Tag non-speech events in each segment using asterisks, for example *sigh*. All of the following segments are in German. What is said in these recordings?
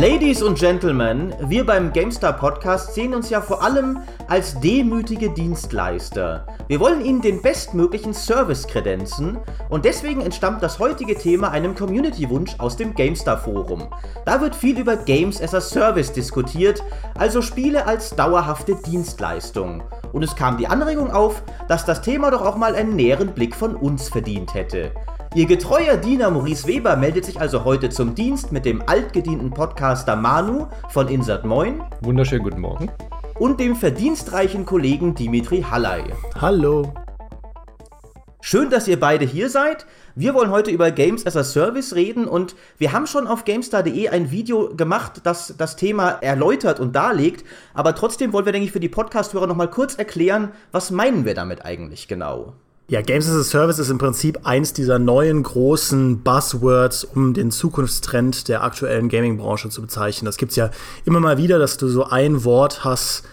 Ladies und Gentlemen, wir beim GameStar Podcast sehen uns ja vor allem als demütige Dienstleister. Wir wollen Ihnen den bestmöglichen Service kredenzen und deswegen entstammt das heutige Thema einem Community-Wunsch aus dem GameStar Forum. Da wird viel über Games as a Service diskutiert, also Spiele als dauerhafte Dienstleistung. Und es kam die Anregung auf, dass das Thema doch auch mal einen näheren Blick von uns verdient hätte. Ihr getreuer Diener Maurice Weber meldet sich also heute zum Dienst mit dem altgedienten Podcaster Manu von Insert Moin. Wunderschönen guten Morgen. Und dem verdienstreichen Kollegen Dimitri Halley. Hallo. Schön, dass ihr beide hier seid. Wir wollen heute über Games as a Service reden und wir haben schon auf GameStar.de ein Video gemacht, das das Thema erläutert und darlegt. Aber trotzdem wollen wir, denke ich, für die Podcast-Hörer nochmal kurz erklären, was meinen wir damit eigentlich genau? Ja, Games as a Service ist im Prinzip eins dieser neuen großen Buzzwords, um den Zukunftstrend der aktuellen Gaming-Branche zu bezeichnen. Das gibt's ja immer mal wieder, dass du so ein Wort hast,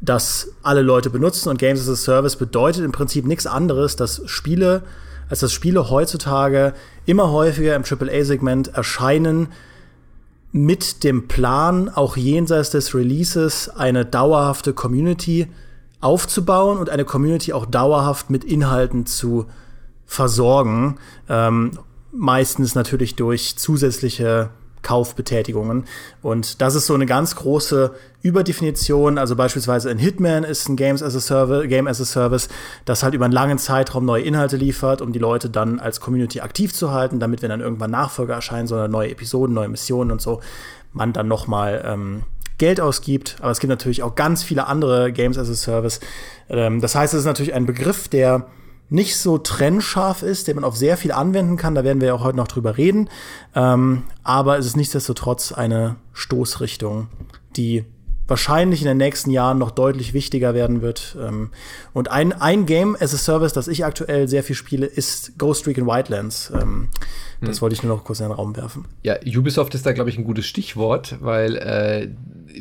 das alle Leute benutzen und Games as a Service bedeutet im Prinzip nichts anderes, dass Spiele, als dass Spiele heutzutage immer häufiger im AAA-Segment erscheinen, mit dem Plan, auch jenseits des Releases eine dauerhafte Community aufzubauen und eine Community auch dauerhaft mit Inhalten zu versorgen. Ähm, meistens natürlich durch zusätzliche Kaufbetätigungen. Und das ist so eine ganz große Überdefinition. Also beispielsweise ein Hitman ist ein Games as a Service, Game as a Service, das halt über einen langen Zeitraum neue Inhalte liefert, um die Leute dann als Community aktiv zu halten, damit wenn dann irgendwann Nachfolger erscheinen, sondern neue Episoden, neue Missionen und so, man dann noch mal ähm, Geld ausgibt, aber es gibt natürlich auch ganz viele andere Games as a Service. Ähm, das heißt, es ist natürlich ein Begriff, der nicht so trennscharf ist, den man auf sehr viel anwenden kann. Da werden wir ja auch heute noch drüber reden. Ähm, aber es ist nichtsdestotrotz eine Stoßrichtung, die wahrscheinlich in den nächsten Jahren noch deutlich wichtiger werden wird. Ähm, und ein, ein Game as a Service, das ich aktuell sehr viel spiele, ist Ghost Recon Wildlands. Ähm, das hm. wollte ich nur noch kurz in den Raum werfen. Ja, Ubisoft ist da, glaube ich, ein gutes Stichwort, weil äh,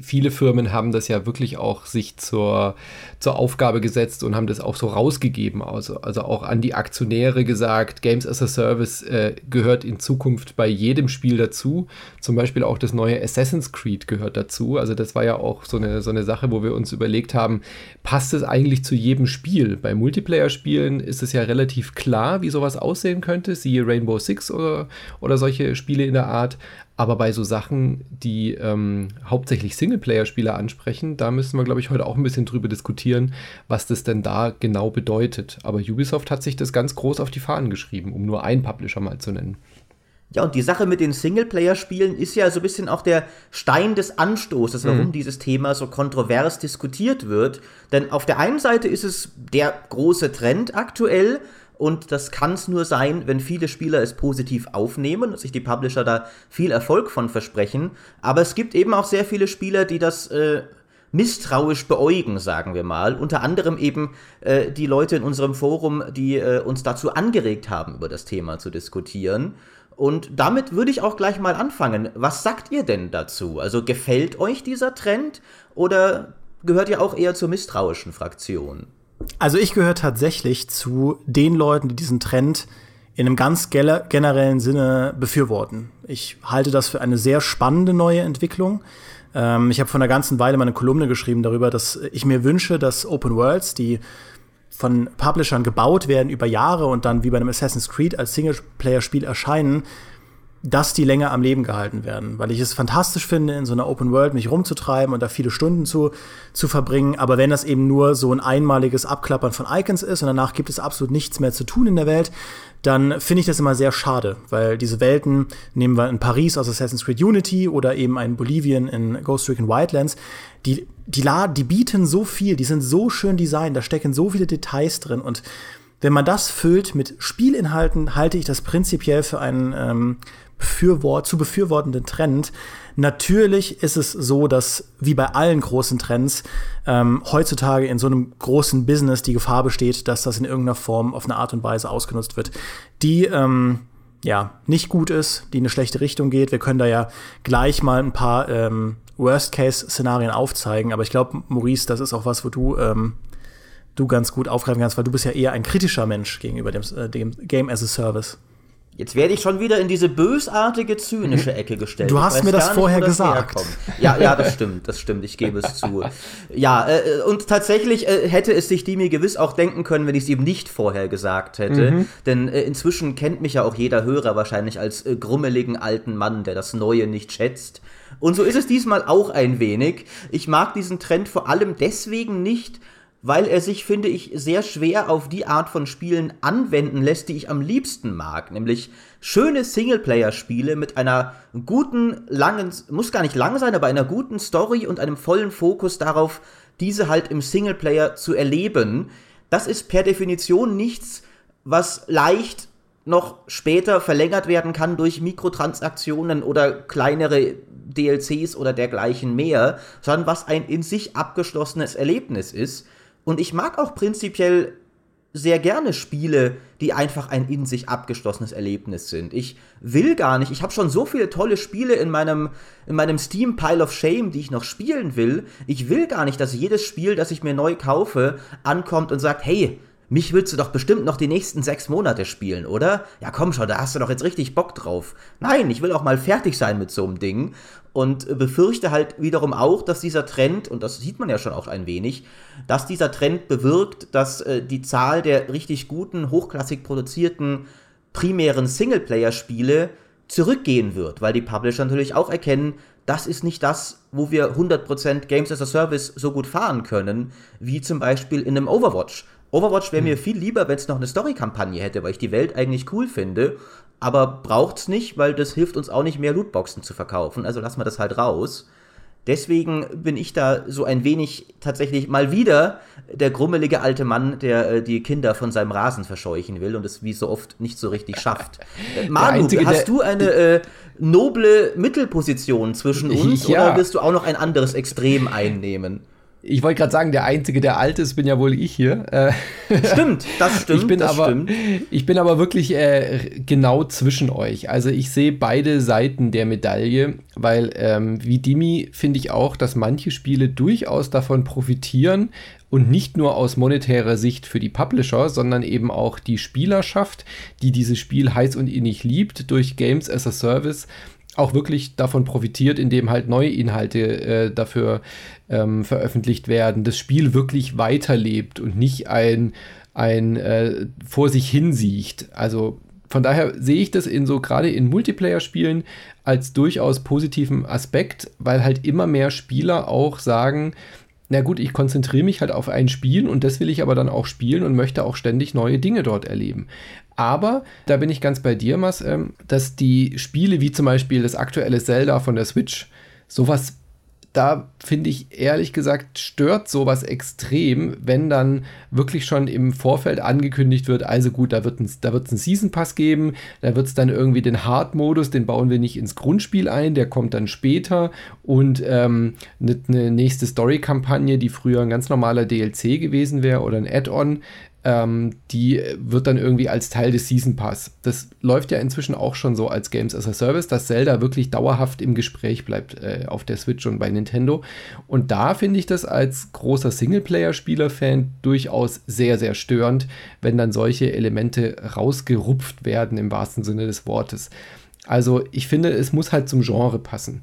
viele Firmen haben das ja wirklich auch sich zur, zur Aufgabe gesetzt und haben das auch so rausgegeben. Also, also auch an die Aktionäre gesagt, Games as a Service äh, gehört in Zukunft bei jedem Spiel dazu. Zum Beispiel auch das neue Assassin's Creed gehört dazu. Also das war ja auch so eine, so eine Sache, wo wir uns überlegt haben, passt es eigentlich zu jedem Spiel? Bei Multiplayer-Spielen ist es ja relativ klar, wie sowas aussehen könnte, siehe Rainbow Six oder, oder solche Spiele in der Art. Aber bei so Sachen, die ähm, hauptsächlich Singleplayer-Spieler ansprechen, da müssen wir, glaube ich, heute auch ein bisschen drüber diskutieren, was das denn da genau bedeutet. Aber Ubisoft hat sich das ganz groß auf die Fahnen geschrieben, um nur einen Publisher mal zu nennen. Ja, und die Sache mit den Singleplayer-Spielen ist ja so ein bisschen auch der Stein des Anstoßes, warum mhm. dieses Thema so kontrovers diskutiert wird. Denn auf der einen Seite ist es der große Trend aktuell, und das kann es nur sein, wenn viele Spieler es positiv aufnehmen und sich die Publisher da viel Erfolg von versprechen. Aber es gibt eben auch sehr viele Spieler, die das äh, misstrauisch beäugen, sagen wir mal. Unter anderem eben äh, die Leute in unserem Forum, die äh, uns dazu angeregt haben, über das Thema zu diskutieren. Und damit würde ich auch gleich mal anfangen. Was sagt ihr denn dazu? Also gefällt euch dieser Trend oder gehört ihr auch eher zur misstrauischen Fraktion? Also ich gehöre tatsächlich zu den Leuten, die diesen Trend in einem ganz generellen Sinne befürworten. Ich halte das für eine sehr spannende neue Entwicklung. Ähm, ich habe vor einer ganzen Weile meine Kolumne geschrieben darüber, dass ich mir wünsche, dass Open Worlds, die von Publishern gebaut werden über Jahre und dann wie bei einem Assassin's Creed als Singleplayer-Spiel erscheinen, dass die länger am Leben gehalten werden, weil ich es fantastisch finde, in so einer Open World mich rumzutreiben und da viele Stunden zu, zu verbringen. Aber wenn das eben nur so ein einmaliges Abklappern von Icons ist und danach gibt es absolut nichts mehr zu tun in der Welt, dann finde ich das immer sehr schade, weil diese Welten, nehmen wir in Paris aus Assassin's Creed Unity oder eben ein Bolivien in Ghost Recon Wildlands, die, die, die bieten so viel, die sind so schön designt, da stecken so viele Details drin und wenn man das füllt mit Spielinhalten, halte ich das prinzipiell für einen ähm, befürwort zu befürwortenden Trend. Natürlich ist es so, dass wie bei allen großen Trends ähm, heutzutage in so einem großen Business die Gefahr besteht, dass das in irgendeiner Form auf eine Art und Weise ausgenutzt wird, die ähm, ja nicht gut ist, die in eine schlechte Richtung geht. Wir können da ja gleich mal ein paar ähm, Worst-Case-Szenarien aufzeigen, aber ich glaube, Maurice, das ist auch was, wo du ähm, du ganz gut aufgreifen kannst, weil du bist ja eher ein kritischer Mensch gegenüber dem, äh, dem Game as a Service. Jetzt werde ich schon wieder in diese bösartige, zynische Ecke gestellt. Du hast mir das vorher das gesagt. Ja, ja, das stimmt, das stimmt, ich gebe es zu. *laughs* Ja, äh, und tatsächlich äh, hätte es sich die mir gewiss auch denken können, wenn ich es eben nicht vorher gesagt hätte. Mhm. Denn äh, inzwischen kennt mich ja auch jeder Hörer wahrscheinlich als äh, grummeligen alten Mann, der das Neue nicht schätzt. Und so ist es diesmal auch ein wenig. Ich mag diesen Trend vor allem deswegen nicht, weil er sich, finde ich, sehr schwer auf die Art von Spielen anwenden lässt, die ich am liebsten mag, nämlich schöne Singleplayer-Spiele mit einer guten, langen, muss gar nicht lang sein, aber einer guten Story und einem vollen Fokus darauf, diese halt im Singleplayer zu erleben. Das ist per Definition nichts, was leicht noch später verlängert werden kann durch Mikrotransaktionen oder kleinere DLCs oder dergleichen mehr, sondern was ein in sich abgeschlossenes Erlebnis ist. Und ich mag auch prinzipiell sehr gerne Spiele, die einfach ein in sich abgeschlossenes Erlebnis sind. Ich will gar nicht, ich habe schon so viele tolle Spiele in meinem, in meinem Steam Pile of Shame, die ich noch spielen will. Ich will gar nicht, dass jedes Spiel, das ich mir neu kaufe, ankommt und sagt, hey, mich willst du doch bestimmt noch die nächsten sechs Monate spielen, oder? Ja, komm schon, da hast du doch jetzt richtig Bock drauf. Nein, ich will auch mal fertig sein mit so einem Ding und befürchte halt wiederum auch, dass dieser Trend, und das sieht man ja schon auch ein wenig, dass dieser Trend bewirkt, dass äh, die Zahl der richtig guten, hochklassig produzierten primären Singleplayer-Spiele zurückgehen wird, weil die Publisher natürlich auch erkennen, das ist nicht das, wo wir 100% Games as a Service so gut fahren können, wie zum Beispiel in einem Overwatch. Overwatch wäre mir hm. viel lieber, wenn es noch eine Story-Kampagne hätte, weil ich die Welt eigentlich cool finde aber braucht's nicht, weil das hilft uns auch nicht mehr Lootboxen zu verkaufen, also lassen wir das halt raus. Deswegen bin ich da so ein wenig tatsächlich mal wieder der grummelige alte Mann, der äh, die Kinder von seinem Rasen verscheuchen will und es wie so oft nicht so richtig schafft. *laughs* Äh, Manu, Einzige, hast du eine äh, noble Mittelposition zwischen uns ja. oder wirst du auch noch ein anderes Extrem einnehmen? Ich wollte gerade sagen, der Einzige, der alt ist, bin ja wohl ich hier. Äh, stimmt, das *laughs* stimmt. Ich bin, das aber, stimmt. Ich bin aber wirklich äh, genau zwischen euch. Also ich sehe beide Seiten der Medaille, weil ähm, wie Dimi finde ich auch, dass manche Spiele durchaus davon profitieren und nicht nur aus monetärer Sicht für die Publisher, sondern eben auch die Spielerschaft, die dieses Spiel heiß und innig liebt durch Games as a Service auch wirklich davon profitiert, indem halt neue Inhalte äh, dafür ähm, veröffentlicht werden, das Spiel wirklich weiterlebt und nicht ein, ein äh, vor sich hinsiecht. Also von daher sehe ich das in so gerade in Multiplayer-Spielen als durchaus positiven Aspekt, weil halt immer mehr Spieler auch sagen, na gut, ich konzentriere mich halt auf ein Spiel und das will ich aber dann auch spielen und möchte auch ständig neue Dinge dort erleben. Aber da bin ich ganz bei dir, Mas, ähm, dass die Spiele wie zum Beispiel das aktuelle Zelda von der Switch sowas da finde ich ehrlich gesagt, stört sowas extrem, wenn dann wirklich schon im Vorfeld angekündigt wird, also gut, da wird es einen Season Pass geben, da wird es dann irgendwie den Hard-Modus, den bauen wir nicht ins Grundspiel ein, der kommt dann später und ähm, eine, eine nächste Story-Kampagne, die früher ein ganz normaler DLC gewesen wäre oder ein Add-on, ähm, die wird dann irgendwie als Teil des Season Pass. Das läuft ja inzwischen auch schon so als Games as a Service, dass Zelda wirklich dauerhaft im Gespräch bleibt äh, auf der Switch und bei Nintendo. Und da finde ich das als großer Singleplayer-Spieler-Fan durchaus sehr, sehr störend, wenn dann solche Elemente rausgerupft werden im wahrsten Sinne des Wortes. Also ich finde, es muss halt zum Genre passen.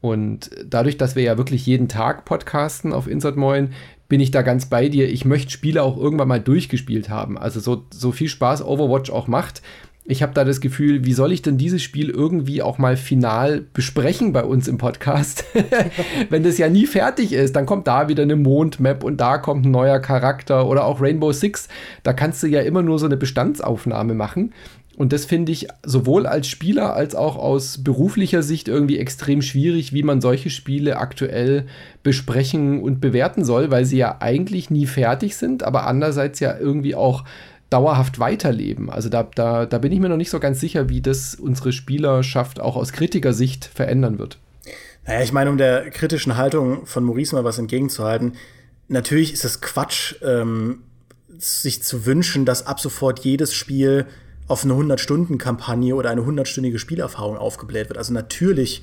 Und dadurch, dass wir ja wirklich jeden Tag podcasten auf Insert Moin, bin ich da ganz bei dir. Ich möchte Spiele auch irgendwann mal durchgespielt haben. Also so, so viel Spaß Overwatch auch macht. Ich habe da das Gefühl, wie soll ich denn dieses Spiel irgendwie auch mal final besprechen bei uns im Podcast? *laughs* Wenn das ja nie fertig ist, dann kommt da wieder eine Mondmap und da kommt ein neuer Charakter oder auch Rainbow Six. Da kannst du ja immer nur so eine Bestandsaufnahme machen. Und das finde ich sowohl als Spieler als auch aus beruflicher Sicht irgendwie extrem schwierig, wie man solche Spiele aktuell besprechen und bewerten soll, weil sie ja eigentlich nie fertig sind, aber andererseits ja irgendwie auch dauerhaft weiterleben. Also da, da, da bin ich mir noch nicht so ganz sicher, wie das unsere Spielerschaft auch aus Kritikersicht verändern wird. Naja, ich meine, um der kritischen Haltung von Maurice mal was entgegenzuhalten, natürlich ist es Quatsch, ähm, sich zu wünschen, dass ab sofort jedes Spiel auf eine 100-Stunden-Kampagne oder eine 100-stündige Spielerfahrung aufgebläht wird. Also natürlich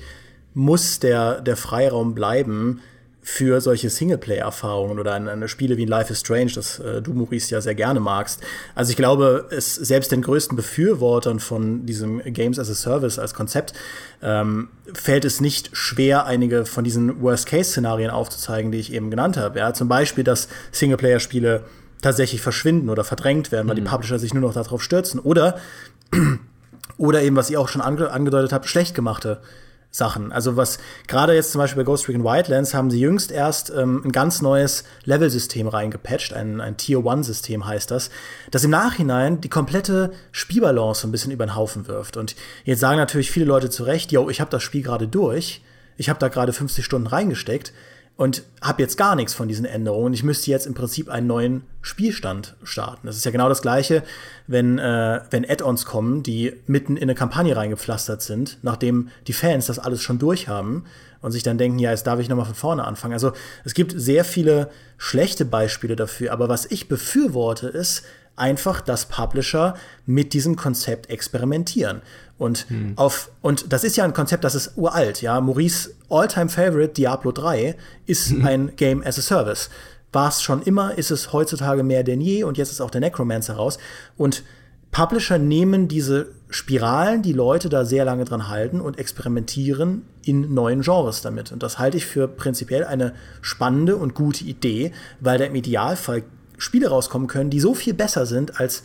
muss der, der Freiraum bleiben, für solche Singleplayer-Erfahrungen oder an, an Spiele wie Life is Strange, das äh, du, Maurice, ja sehr gerne magst. Also ich glaube, es selbst den größten Befürwortern von diesem Games as a Service als Konzept ähm, fällt es nicht schwer, einige von diesen Worst-Case-Szenarien aufzuzeigen, die ich eben genannt habe. Ja, zum Beispiel, dass Singleplayer-Spiele tatsächlich verschwinden oder verdrängt werden, weil mhm. die Publisher sich nur noch darauf stürzen. Oder, *clears throat* oder eben, was ihr auch schon ange angedeutet habt, schlecht gemachte Sachen. Also was gerade jetzt zum Beispiel bei Ghost Recon Wildlands haben sie jüngst erst ähm, ein ganz neues Level-System reingepatcht, ein, ein Tier-One-System heißt das, das im Nachhinein die komplette Spielbalance ein bisschen über den Haufen wirft. Und jetzt sagen natürlich viele Leute zu Recht, yo, ich habe das Spiel gerade durch, ich habe da gerade 50 Stunden reingesteckt, und habe jetzt gar nichts von diesen Änderungen. Ich müsste jetzt im Prinzip einen neuen Spielstand starten. Das ist ja genau das Gleiche, wenn, äh, wenn Add-ons kommen, die mitten in eine Kampagne reingepflastert sind, nachdem die Fans das alles schon durchhaben und sich dann denken, ja, jetzt darf ich nochmal von vorne anfangen. Also es gibt sehr viele schlechte Beispiele dafür, aber was ich befürworte, ist, einfach, dass Publisher mit diesem Konzept experimentieren. Und hm. auf, und das ist ja ein Konzept, das ist uralt, ja. Maurice Alltime Favorite Diablo 3 ist hm. ein Game as a Service. War es schon immer, ist es heutzutage mehr denn je und jetzt ist auch der Necromancer raus. Und Publisher nehmen diese Spiralen, die Leute da sehr lange dran halten und experimentieren in neuen Genres damit. Und das halte ich für prinzipiell eine spannende und gute Idee, weil da im Idealfall Spiele rauskommen können, die so viel besser sind als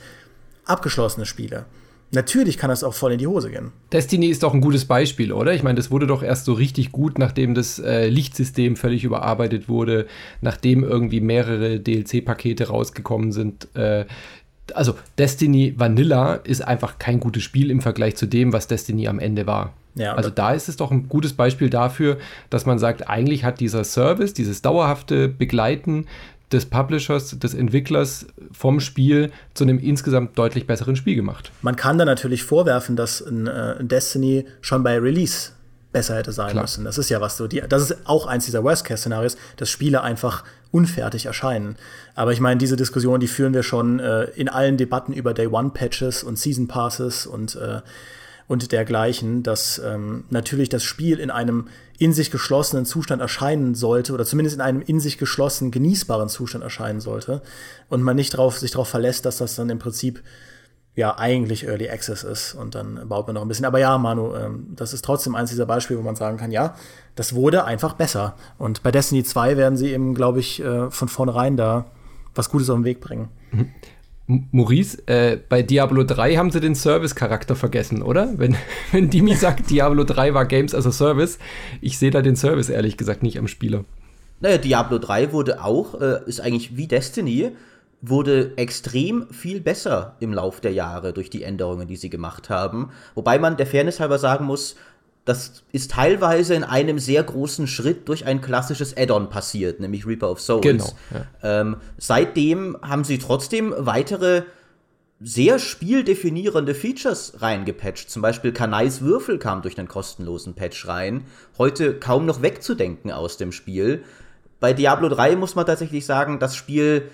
abgeschlossene Spiele. Natürlich kann das auch voll in die Hose gehen. Destiny ist doch ein gutes Beispiel, oder? Ich meine, das wurde doch erst so richtig gut, nachdem das äh, Lichtsystem völlig überarbeitet wurde, nachdem irgendwie mehrere DLC-Pakete rausgekommen sind. Äh, also Destiny Vanilla ist einfach kein gutes Spiel im Vergleich zu dem, was Destiny am Ende war. Ja, also da ist es doch ein gutes Beispiel dafür, dass man sagt, eigentlich hat dieser Service, dieses dauerhafte Begleiten des Publishers, des Entwicklers vom Spiel zu einem insgesamt deutlich besseren Spiel gemacht. Man kann da natürlich vorwerfen, dass ein, äh, Destiny schon bei Release besser hätte sein Klar. müssen. Das ist ja was so. Die, das ist auch eins dieser Worst-Case-Szenarios, dass Spiele einfach unfertig erscheinen. Aber ich meine, diese Diskussion, die führen wir schon äh, in allen Debatten über Day-One-Patches und Season-Passes und, äh, und dergleichen, dass ähm, natürlich das Spiel in einem in sich geschlossenen Zustand erscheinen sollte oder zumindest in einem in sich geschlossenen, genießbaren Zustand erscheinen sollte und man nicht drauf, sich darauf verlässt, dass das dann im Prinzip ja eigentlich Early Access ist und dann baut man noch ein bisschen. Aber ja, Manu, ähm, das ist trotzdem eins dieser Beispiele, wo man sagen kann, ja, das wurde einfach besser. Und bei Destiny 2 werden sie eben, glaube ich, äh, von vornherein da was Gutes auf den Weg bringen. Mhm. Maurice, äh, bei Diablo 3 haben sie den Service-Charakter vergessen, oder? Wenn, *laughs* wenn Dimi sagt, Diablo 3 war Games as a Service, ich sehe da den Service ehrlich gesagt nicht am Spieler. Naja, Diablo 3 wurde auch, äh, ist eigentlich wie Destiny, wurde extrem viel besser im Lauf der Jahre durch die Änderungen, die sie gemacht haben. Wobei man der Fairness halber sagen muss, das ist teilweise in einem sehr großen Schritt durch ein klassisches Add-on passiert, nämlich Reaper of Souls. Genau, ja. ähm, seitdem haben sie trotzdem weitere sehr spieldefinierende Features reingepatcht. Zum Beispiel Kanais Würfel kam durch einen kostenlosen Patch rein. Heute kaum noch wegzudenken aus dem Spiel. Bei Diablo 3 muss man tatsächlich sagen, das Spiel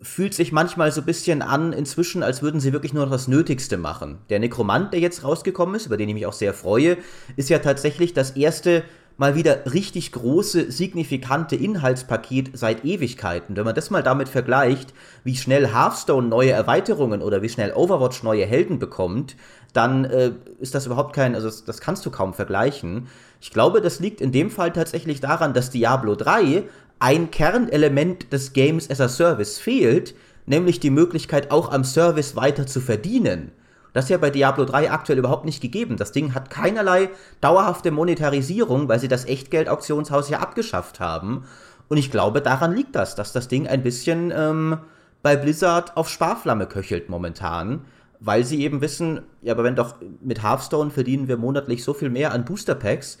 fühlt sich manchmal so ein bisschen an, inzwischen, als würden sie wirklich nur noch das Nötigste machen. Der Nekromant, der jetzt rausgekommen ist, über den ich mich auch sehr freue, ist ja tatsächlich das erste mal wieder richtig große, signifikante Inhaltspaket seit Ewigkeiten. Wenn man das mal damit vergleicht, wie schnell Hearthstone neue Erweiterungen oder wie schnell Overwatch neue Helden bekommt, dann äh, ist das überhaupt kein, also das, das kannst du kaum vergleichen. Ich glaube, das liegt in dem Fall tatsächlich daran, dass Diablo 3 ein Kernelement des Games as a Service fehlt, nämlich die Möglichkeit auch am Service weiter zu verdienen. Das ist ja bei Diablo 3 aktuell überhaupt nicht gegeben. Das Ding hat keinerlei dauerhafte Monetarisierung, weil sie das Echtgeld-Auktionshaus ja abgeschafft haben. Und ich glaube, daran liegt das, dass das Ding ein bisschen ähm, bei Blizzard auf Sparflamme köchelt momentan, weil sie eben wissen, ja, aber wenn doch mit Hearthstone verdienen wir monatlich so viel mehr an Booster Packs,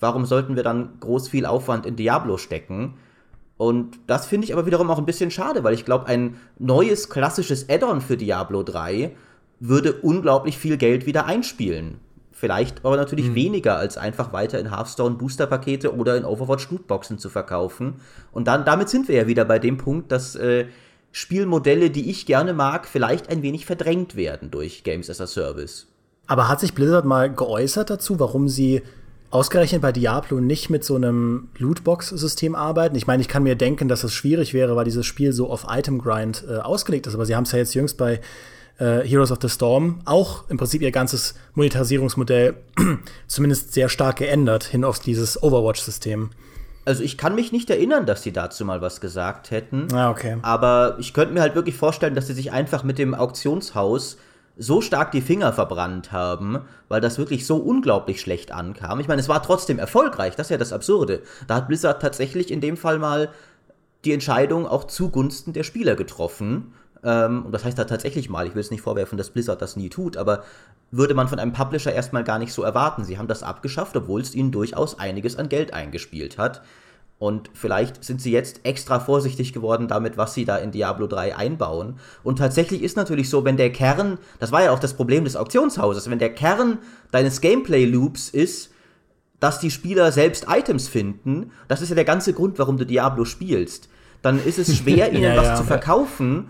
warum sollten wir dann groß viel Aufwand in Diablo stecken? Und das finde ich aber wiederum auch ein bisschen schade, weil ich glaube, ein neues klassisches Add-on für Diablo 3 würde unglaublich viel Geld wieder einspielen. Vielleicht aber natürlich mhm. weniger, als einfach weiter in Hearthstone Booster-Pakete oder in Overwatch Lootboxen zu verkaufen. Und dann, damit sind wir ja wieder bei dem Punkt, dass äh, Spielmodelle, die ich gerne mag, vielleicht ein wenig verdrängt werden durch Games as a Service. Aber hat sich Blizzard mal geäußert dazu, warum sie ausgerechnet bei Diablo nicht mit so einem Lootbox-System arbeiten? Ich meine, ich kann mir denken, dass das schwierig wäre, weil dieses Spiel so auf Item-Grind äh, ausgelegt ist. Aber sie haben es ja jetzt jüngst bei äh, Heroes of the Storm auch im Prinzip ihr ganzes Monetarisierungsmodell *clears throat* zumindest sehr stark geändert hin auf dieses Overwatch-System. Also ich kann mich nicht erinnern, dass sie dazu mal was gesagt hätten. Ah, okay. Aber ich könnte mir halt wirklich vorstellen, dass sie sich einfach mit dem Auktionshaus so stark die Finger verbrannt haben, weil das wirklich so unglaublich schlecht ankam. Ich meine, es war trotzdem erfolgreich, das ist ja das Absurde. Da hat Blizzard tatsächlich in dem Fall mal die Entscheidung auch zugunsten der Spieler getroffen. Ähm, und das heißt da tatsächlich mal, ich will es nicht vorwerfen, dass Blizzard das nie tut, aber würde man von einem Publisher erstmal gar nicht so erwarten. Sie haben das abgeschafft, obwohl es ihnen durchaus einiges an Geld eingespielt hat. Und vielleicht sind sie jetzt extra vorsichtig geworden damit, was sie da in Diablo 3 einbauen. Und tatsächlich ist natürlich so, wenn der Kern, das war ja auch das Problem des Auktionshauses, wenn der Kern deines Gameplay-Loops ist, dass die Spieler selbst Items finden, das ist ja der ganze Grund, warum du Diablo spielst, dann ist es schwer, *laughs* ihnen ja, was ja. zu verkaufen,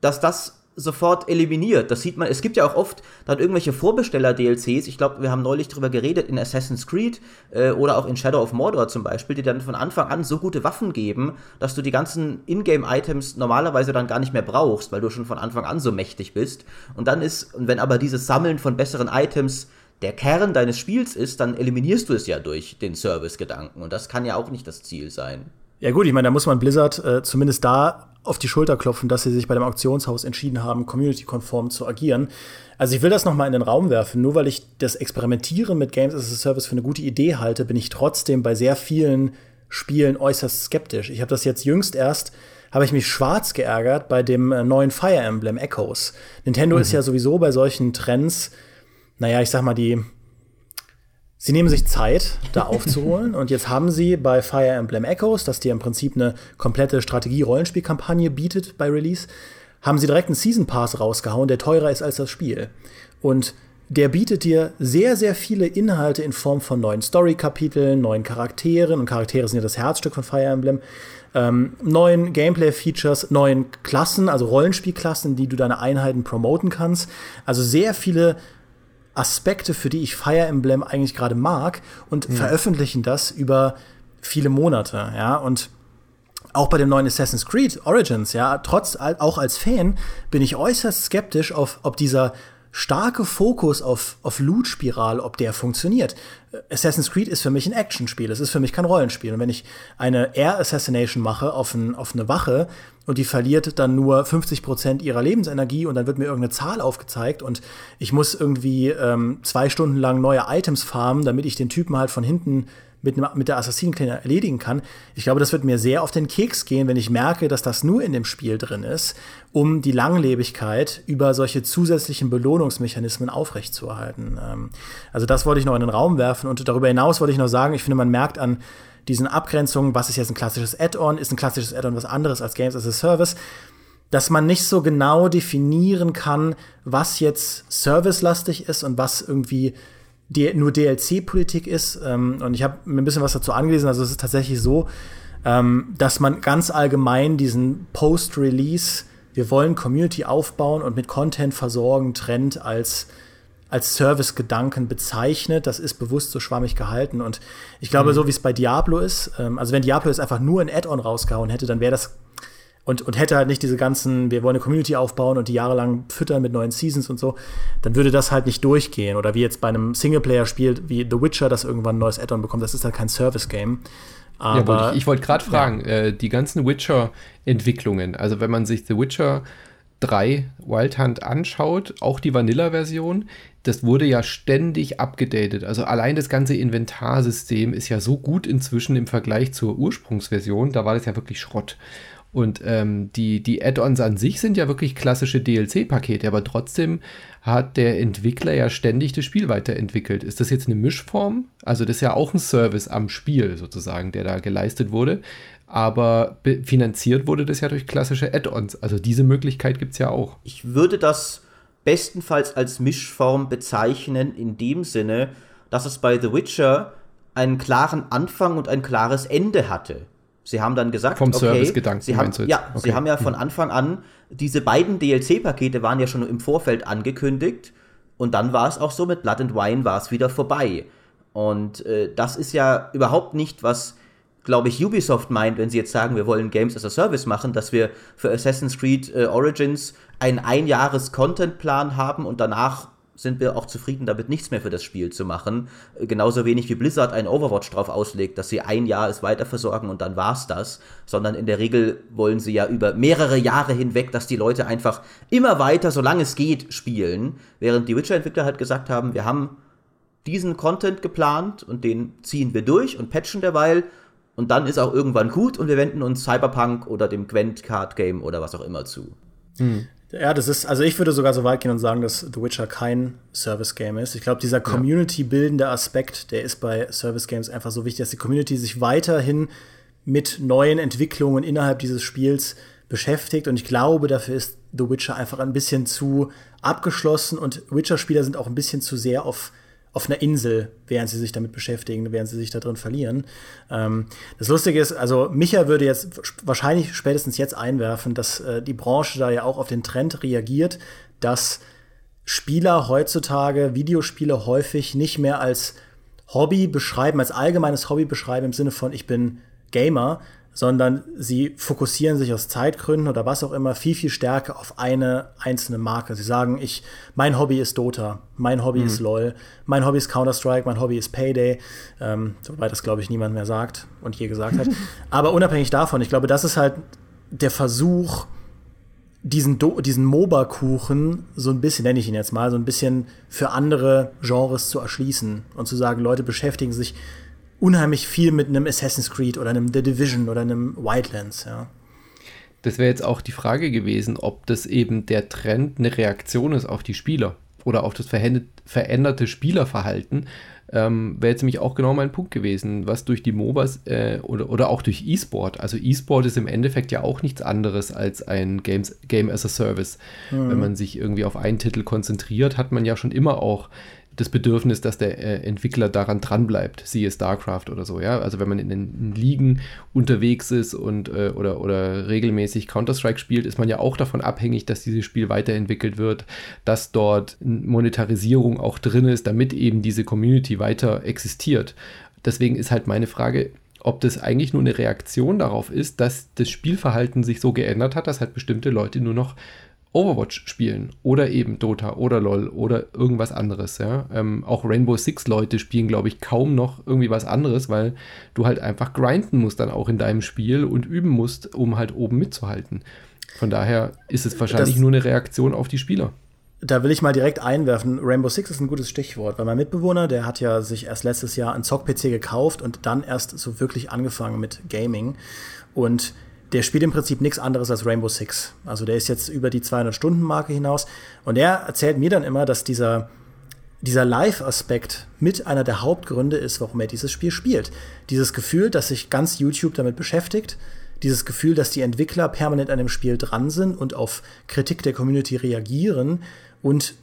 dass das sofort eliminiert. Das sieht man, es gibt ja auch oft dann irgendwelche Vorbesteller-DLCs, ich glaube, wir haben neulich drüber geredet, in Assassin's Creed äh, oder auch in Shadow of Mordor zum Beispiel, die dann von Anfang an so gute Waffen geben, dass du die ganzen Ingame-Items normalerweise dann gar nicht mehr brauchst, weil du schon von Anfang an so mächtig bist. Und dann ist, wenn aber dieses Sammeln von besseren Items der Kern deines Spiels ist, dann eliminierst du es ja durch den Service-Gedanken. Und das kann ja auch nicht das Ziel sein. Ja gut, ich meine, da muss man Blizzard äh, zumindest da auf die Schulter klopfen, dass sie sich bei dem Auktionshaus entschieden haben, community-konform zu agieren. Also ich will das noch mal in den Raum werfen. Nur weil ich das Experimentieren mit Games as a Service für eine gute Idee halte, bin ich trotzdem bei sehr vielen Spielen äußerst skeptisch. Ich habe das jetzt jüngst erst habe ich mich schwarz geärgert bei dem äh, neuen Fire Emblem Echoes. Nintendo mhm. ist ja sowieso bei solchen Trends, naja, ich sag mal, die Sie nehmen sich Zeit, da aufzuholen. *laughs* und jetzt haben sie bei Fire Emblem Echoes, das dir im Prinzip eine komplette Strategie-Rollenspielkampagne bietet bei Release, haben sie direkt einen Season Pass rausgehauen, der teurer ist als das Spiel. Und der bietet dir sehr, sehr viele Inhalte in Form von neuen Story-Kapiteln, neuen Charakteren. Und Charaktere sind ja das Herzstück von Fire Emblem. Ähm, neuen Gameplay-Features, neuen Klassen, also Rollenspielklassen, die du deine Einheiten promoten kannst. Also sehr viele Aspekte, für die ich Fire Emblem eigentlich gerade mag und mhm. veröffentlichen das über viele Monate, ja, und auch bei dem neuen Assassin's Creed Origins, ja, trotz auch als Fan bin ich äußerst skeptisch auf, ob dieser starke Fokus auf, auf Loot-Spiral, ob der funktioniert. Assassin's Creed ist für mich ein Actionspiel, es ist für mich kein Rollenspiel. Und wenn ich eine Air Assassination mache auf, ein, auf eine Wache und die verliert dann nur 50 Prozent ihrer Lebensenergie und dann wird mir irgendeine Zahl aufgezeigt und ich muss irgendwie ähm, zwei Stunden lang neue Items farmen, damit ich den Typen halt von hinten mit, mit der Assassinenklinge erledigen kann. Ich glaube, das wird mir sehr auf den Keks gehen, wenn ich merke, dass das nur in dem Spiel drin ist, um die Langlebigkeit über solche zusätzlichen Belohnungsmechanismen aufrechtzuerhalten. Ähm, also das wollte ich noch in den Raum werfen und darüber hinaus wollte ich noch sagen, ich finde, man merkt an diesen Abgrenzungen, was ist jetzt ein klassisches Add-on, ist ein klassisches Add-on was anderes als Games as a Service, dass man nicht so genau definieren kann, was jetzt servicelastig ist und was irgendwie nur DLC-Politik ist. Ähm, und ich habe mir ein bisschen was dazu angelesen. Also es ist tatsächlich so, ähm, dass man ganz allgemein diesen Post-Release, wir wollen Community aufbauen und mit Content versorgen, Trend als als Service-Gedanken bezeichnet. Das ist bewusst so schwammig gehalten. Und ich glaube, mhm. so wie es bei Diablo ist, ähm, also wenn Diablo jetzt einfach nur ein Add-on rausgehauen hätte, dann wäre das und, und hätte halt nicht diese ganzen, wir wollen eine Community aufbauen und die jahrelang füttern mit neuen Seasons und so, dann würde das halt nicht durchgehen. Oder wie jetzt bei einem Singleplayer-Spiel wie The Witcher, das irgendwann ein neues Add-on bekommt, das ist halt kein Service-Game. Aber ja, ich, ich wollte gerade fragen, ja. äh, die ganzen Witcher-Entwicklungen, also wenn man sich The Witcher 3 Wild Hunt anschaut, auch die Vanilla-Version, das wurde ja ständig abgedatet. Also allein das ganze Inventarsystem ist ja so gut inzwischen im Vergleich zur Ursprungsversion, da war das ja wirklich Schrott. Und ähm, die, die Add-ons an sich sind ja wirklich klassische DLC-Pakete, aber trotzdem hat der Entwickler ja ständig das Spiel weiterentwickelt. Ist das jetzt eine Mischform? Also das ist ja auch ein Service am Spiel sozusagen, der da geleistet wurde. Aber finanziert wurde das ja durch klassische Add-ons. Also diese Möglichkeit gibt es ja auch. Ich würde das bestenfalls als Mischform bezeichnen, in dem Sinne, dass es bei The Witcher einen klaren Anfang und ein klares Ende hatte. Sie haben dann gesagt, vom okay, Service-Gedanken. Sie haben, ja, okay. Sie haben ja von hm. Anfang an diese beiden DLC-Pakete waren ja schon im Vorfeld angekündigt und dann war es auch so mit Blood and Wine war es wieder vorbei. Und äh, das ist ja überhaupt nicht, was, glaube ich, Ubisoft meint, wenn sie jetzt sagen, wir wollen Games as a Service machen, dass wir für Assassin's Creed äh, Origins einen Einjahres-Content-Plan haben und danach sind wir auch zufrieden damit, nichts mehr für das Spiel zu machen. Äh, genauso wenig wie Blizzard ein Overwatch drauf auslegt, dass sie ein Jahr es weiter versorgen und dann war's das. Sondern in der Regel wollen sie ja über mehrere Jahre hinweg, dass die Leute einfach immer weiter, solange es geht, spielen. Während die Witcher-Entwickler halt gesagt haben, wir haben diesen Content geplant und den ziehen wir durch und patchen derweil. Und dann ist auch irgendwann gut und wir wenden uns Cyberpunk oder dem Gwent Card Game oder was auch immer zu. Hm. Ja, das ist, also ich würde sogar so weit gehen und sagen, dass The Witcher kein Service-Game ist. Ich glaube, dieser Community-bildende Aspekt, der ist bei Service-Games einfach so wichtig, dass die Community sich weiterhin mit neuen Entwicklungen innerhalb dieses Spiels beschäftigt. Und ich glaube, dafür ist The Witcher einfach ein bisschen zu abgeschlossen und Witcher-Spieler sind auch ein bisschen zu sehr auf auf einer Insel, während sie sich damit beschäftigen, während sie sich da drin verlieren. Ähm, das Lustige ist, also Micha würde jetzt wahrscheinlich spätestens jetzt einwerfen, dass äh, die Branche da ja auch auf den Trend reagiert, dass Spieler heutzutage Videospiele häufig nicht mehr als Hobby beschreiben, als allgemeines Hobby beschreiben im Sinne von ich bin Gamer, sondern sie fokussieren sich aus Zeitgründen oder was auch immer viel, viel stärker auf eine einzelne Marke. Sie sagen, ich, mein Hobby ist Dota, mein Hobby mhm. ist LOL, mein Hobby ist Counter-Strike, mein Hobby ist Payday, ähm, wobei das, glaube ich, niemand mehr sagt und je gesagt hat. *laughs* Aber unabhängig davon, ich glaube, das ist halt der Versuch, diesen, Do diesen MOBA-Kuchen so ein bisschen, nenne ich ihn jetzt mal, so ein bisschen für andere Genres zu erschließen und zu sagen, Leute beschäftigen sich unheimlich viel mit einem Assassin's Creed oder einem The Division oder einem Wildlands, ja. Das wäre jetzt auch die Frage gewesen, ob das eben der Trend eine Reaktion ist auf die Spieler oder auf das veränderte Spielerverhalten. Ähm, wäre jetzt nämlich auch genau mein Punkt gewesen, was durch die MOBAs äh, oder, oder auch durch E-Sport. Also E-Sport ist im Endeffekt ja auch nichts anderes als ein Games, Game as a Service. Mhm. Wenn man sich irgendwie auf einen Titel konzentriert, hat man ja schon immer auch das Bedürfnis, dass der äh, Entwickler daran dranbleibt, siehe StarCraft oder so, ja. Also wenn man in den Ligen unterwegs ist und äh, oder, oder regelmäßig Counter-Strike spielt, ist man ja auch davon abhängig, dass dieses Spiel weiterentwickelt wird, dass dort Monetarisierung auch drin ist, damit eben diese Community weiter existiert. Deswegen ist halt meine Frage, ob das eigentlich nur eine Reaktion darauf ist, dass das Spielverhalten sich so geändert hat, dass halt bestimmte Leute nur noch Overwatch spielen oder eben Dota oder LOL oder irgendwas anderes. Ja? Ähm, auch Rainbow Six Leute spielen, glaube ich, kaum noch irgendwie was anderes, weil du halt einfach grinden musst dann auch in deinem Spiel und üben musst, um halt oben mitzuhalten. Von daher ist es wahrscheinlich das, nur eine Reaktion auf die Spieler. Da will ich mal direkt einwerfen. Rainbow Six ist ein gutes Stichwort, weil mein Mitbewohner, der hat ja sich erst letztes Jahr einen Zock-PC gekauft und dann erst so wirklich angefangen mit Gaming. Und der spielt im Prinzip nichts anderes als Rainbow Six. Also der ist jetzt über die 200-Stunden-Marke hinaus. Und er erzählt mir dann immer, dass dieser, dieser Live-Aspekt mit einer der Hauptgründe ist, warum er dieses Spiel spielt. Dieses Gefühl, dass sich ganz YouTube damit beschäftigt, dieses Gefühl, dass die Entwickler permanent an dem Spiel dran sind und auf Kritik der Community reagieren und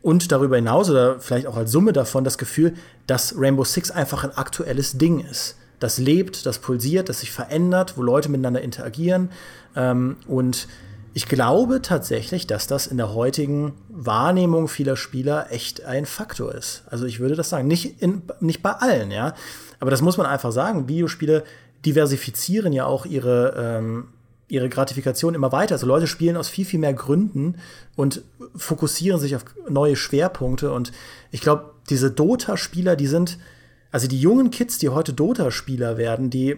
und darüber hinaus oder vielleicht auch als Summe davon das Gefühl, dass Rainbow Six einfach ein aktuelles Ding ist das lebt, das pulsiert, das sich verändert, wo Leute miteinander interagieren. Ähm, und ich glaube tatsächlich, dass das in der heutigen Wahrnehmung vieler Spieler echt ein Faktor ist. Also ich würde das sagen, nicht, in, nicht bei allen, ja. Aber das muss man einfach sagen. Videospiele diversifizieren ja auch ihre, ähm, ihre Gratifikation immer weiter. Also Leute spielen aus viel, viel mehr Gründen und fokussieren sich auf neue Schwerpunkte. Und ich glaube, diese Dota-Spieler, die sind, also die jungen Kids, die heute Dota-Spieler werden, die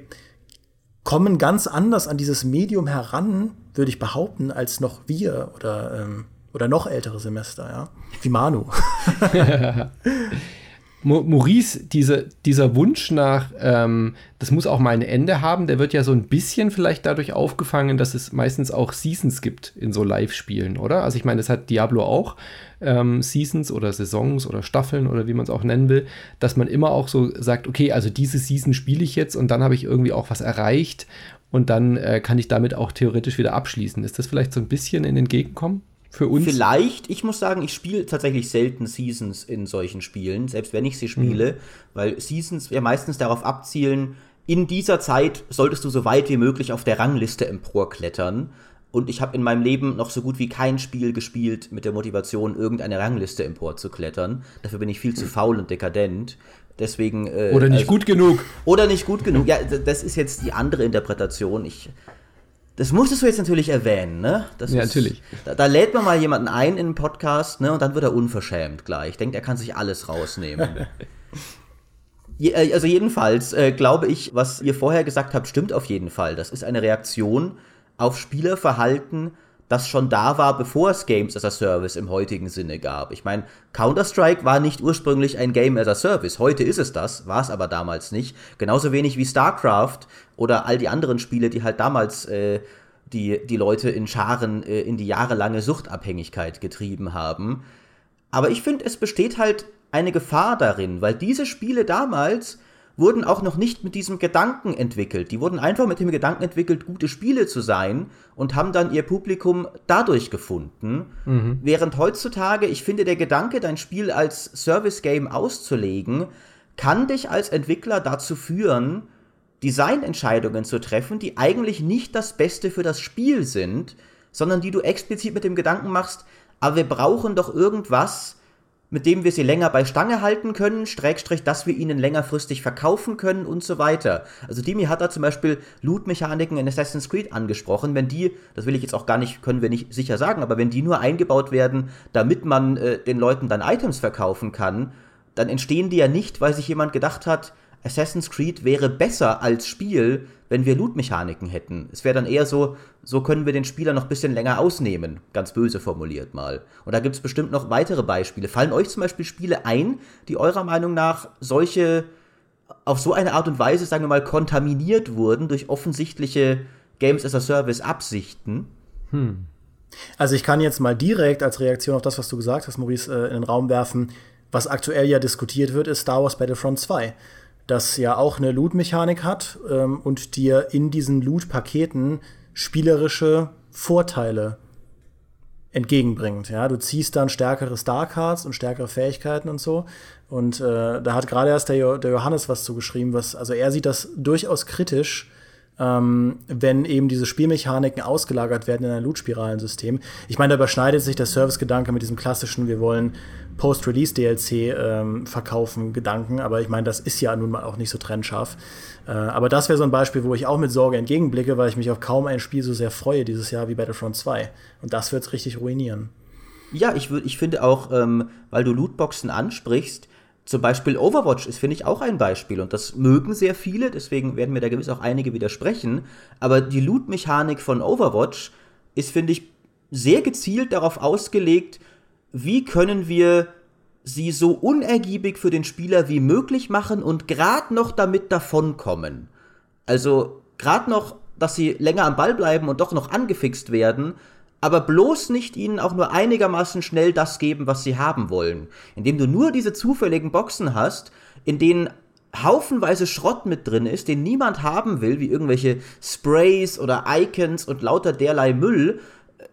kommen ganz anders an dieses Medium heran, würde ich behaupten, als noch wir oder, ähm, oder noch ältere Semester, ja. Wie Manu. *laughs* Maurice, diese, dieser Wunsch nach, ähm, das muss auch mal ein Ende haben, der wird ja so ein bisschen vielleicht dadurch aufgefangen, dass es meistens auch Seasons gibt in so Live-Spielen, oder? Also ich meine, das hat Diablo auch, ähm, Seasons oder Saisons oder Staffeln oder wie man es auch nennen will, dass man immer auch so sagt, okay, also diese Season spiele ich jetzt und dann habe ich irgendwie auch was erreicht und dann äh, kann ich damit auch theoretisch wieder abschließen. Ist das vielleicht so ein bisschen in Entgegenkommen? Für uns? Vielleicht, ich muss sagen, ich spiele tatsächlich selten Seasons in solchen Spielen, selbst wenn ich sie spiele, mhm. weil Seasons ja meistens darauf abzielen, in dieser Zeit solltest du so weit wie möglich auf der Rangliste emporklettern. Und ich habe in meinem Leben noch so gut wie kein Spiel gespielt mit der Motivation, irgendeine Rangliste emporzuklettern. Dafür bin ich viel zu faul und dekadent. Deswegen. Äh, oder nicht also, gut genug. Oder nicht gut genug. Ja, das ist jetzt die andere Interpretation. Ich, das musstest du jetzt natürlich erwähnen, ne? Das ja, ist, natürlich. Da, da, lädt man mal jemanden ein in den Podcast, ne? Und dann wird er unverschämt gleich. Denkt, er kann sich alles rausnehmen. *laughs* Je, äh, also jedenfalls äh, glaube ich, was ihr vorher gesagt habt, stimmt auf jeden Fall. Das ist eine Reaktion auf Spielerverhalten, das schon da war, bevor es Games as a Service im heutigen Sinne gab. Ich meine, Counter-Strike war nicht ursprünglich ein Game as a Service. Heute ist es das, war es aber damals nicht. Genauso wenig wie StarCraft oder all die anderen Spiele, die halt damals äh, die, die Leute in Scharen äh, in die jahrelange Suchtabhängigkeit getrieben haben. Aber ich finde, es besteht halt eine Gefahr darin, weil diese Spiele damals wurden auch noch nicht mit diesem Gedanken entwickelt. Die wurden einfach mit dem Gedanken entwickelt, gute Spiele zu sein und haben dann ihr Publikum dadurch gefunden. Mhm. Während heutzutage, ich finde, der Gedanke, dein Spiel als Service-Game auszulegen, kann dich als Entwickler dazu führen, Designentscheidungen zu treffen, die eigentlich nicht das Beste für das Spiel sind, sondern die du explizit mit dem Gedanken machst, aber wir brauchen doch irgendwas, mit dem wir sie länger bei Stange halten können, Streckstrich, dass wir ihnen längerfristig verkaufen können und so weiter. Also Dimi hat da zum Beispiel Loot-Mechaniken in Assassin's Creed angesprochen. Wenn die, das will ich jetzt auch gar nicht, können wir nicht sicher sagen, aber wenn die nur eingebaut werden, damit man äh, den Leuten dann Items verkaufen kann, dann entstehen die ja nicht, weil sich jemand gedacht hat, Assassin's Creed wäre besser als Spiel, wenn wir Loot-Mechaniken hätten. Es wäre dann eher so, so können wir den Spieler noch ein bisschen länger ausnehmen, ganz böse formuliert mal. Und da gibt es bestimmt noch weitere Beispiele. Fallen euch zum Beispiel Spiele ein, die eurer Meinung nach solche, auf so eine Art und Weise, sagen wir mal, kontaminiert wurden durch offensichtliche Games as a Service Absichten? Hm. Also ich kann jetzt mal direkt als Reaktion auf das, was du gesagt hast, Maurice, äh, in den Raum werfen. Was aktuell ja diskutiert wird, ist Star Wars Battlefront 2 das ja auch eine Loot-Mechanik hat ähm, und dir in diesen Loot-Paketen spielerische Vorteile entgegenbringt. Ja, du ziehst dann stärkere Star-Cards und stärkere Fähigkeiten und so. Und äh, da hat gerade erst der, jo der Johannes was zugeschrieben, was, also er sieht das durchaus kritisch, ähm, wenn eben diese Spielmechaniken ausgelagert werden in ein Loot-Spiralensystem. Ich meine, da überschneidet sich der Service-Gedanke mit diesem klassischen, wir wollen Post-Release-DLC ähm, verkaufen, Gedanken, aber ich meine, das ist ja nun mal auch nicht so trennscharf. Äh, aber das wäre so ein Beispiel, wo ich auch mit Sorge entgegenblicke, weil ich mich auf kaum ein Spiel so sehr freue dieses Jahr wie Battlefront 2. Und das wird es richtig ruinieren. Ja, ich, ich finde auch, ähm, weil du Lootboxen ansprichst, zum Beispiel Overwatch ist, finde ich, auch ein Beispiel. Und das mögen sehr viele, deswegen werden mir da gewiss auch einige widersprechen. Aber die Loot-Mechanik von Overwatch ist, finde ich, sehr gezielt darauf ausgelegt, wie können wir sie so unergiebig für den Spieler wie möglich machen und gerade noch damit davonkommen. Also gerade noch, dass sie länger am Ball bleiben und doch noch angefixt werden, aber bloß nicht ihnen auch nur einigermaßen schnell das geben, was sie haben wollen. Indem du nur diese zufälligen Boxen hast, in denen haufenweise Schrott mit drin ist, den niemand haben will, wie irgendwelche Sprays oder Icons und lauter derlei Müll,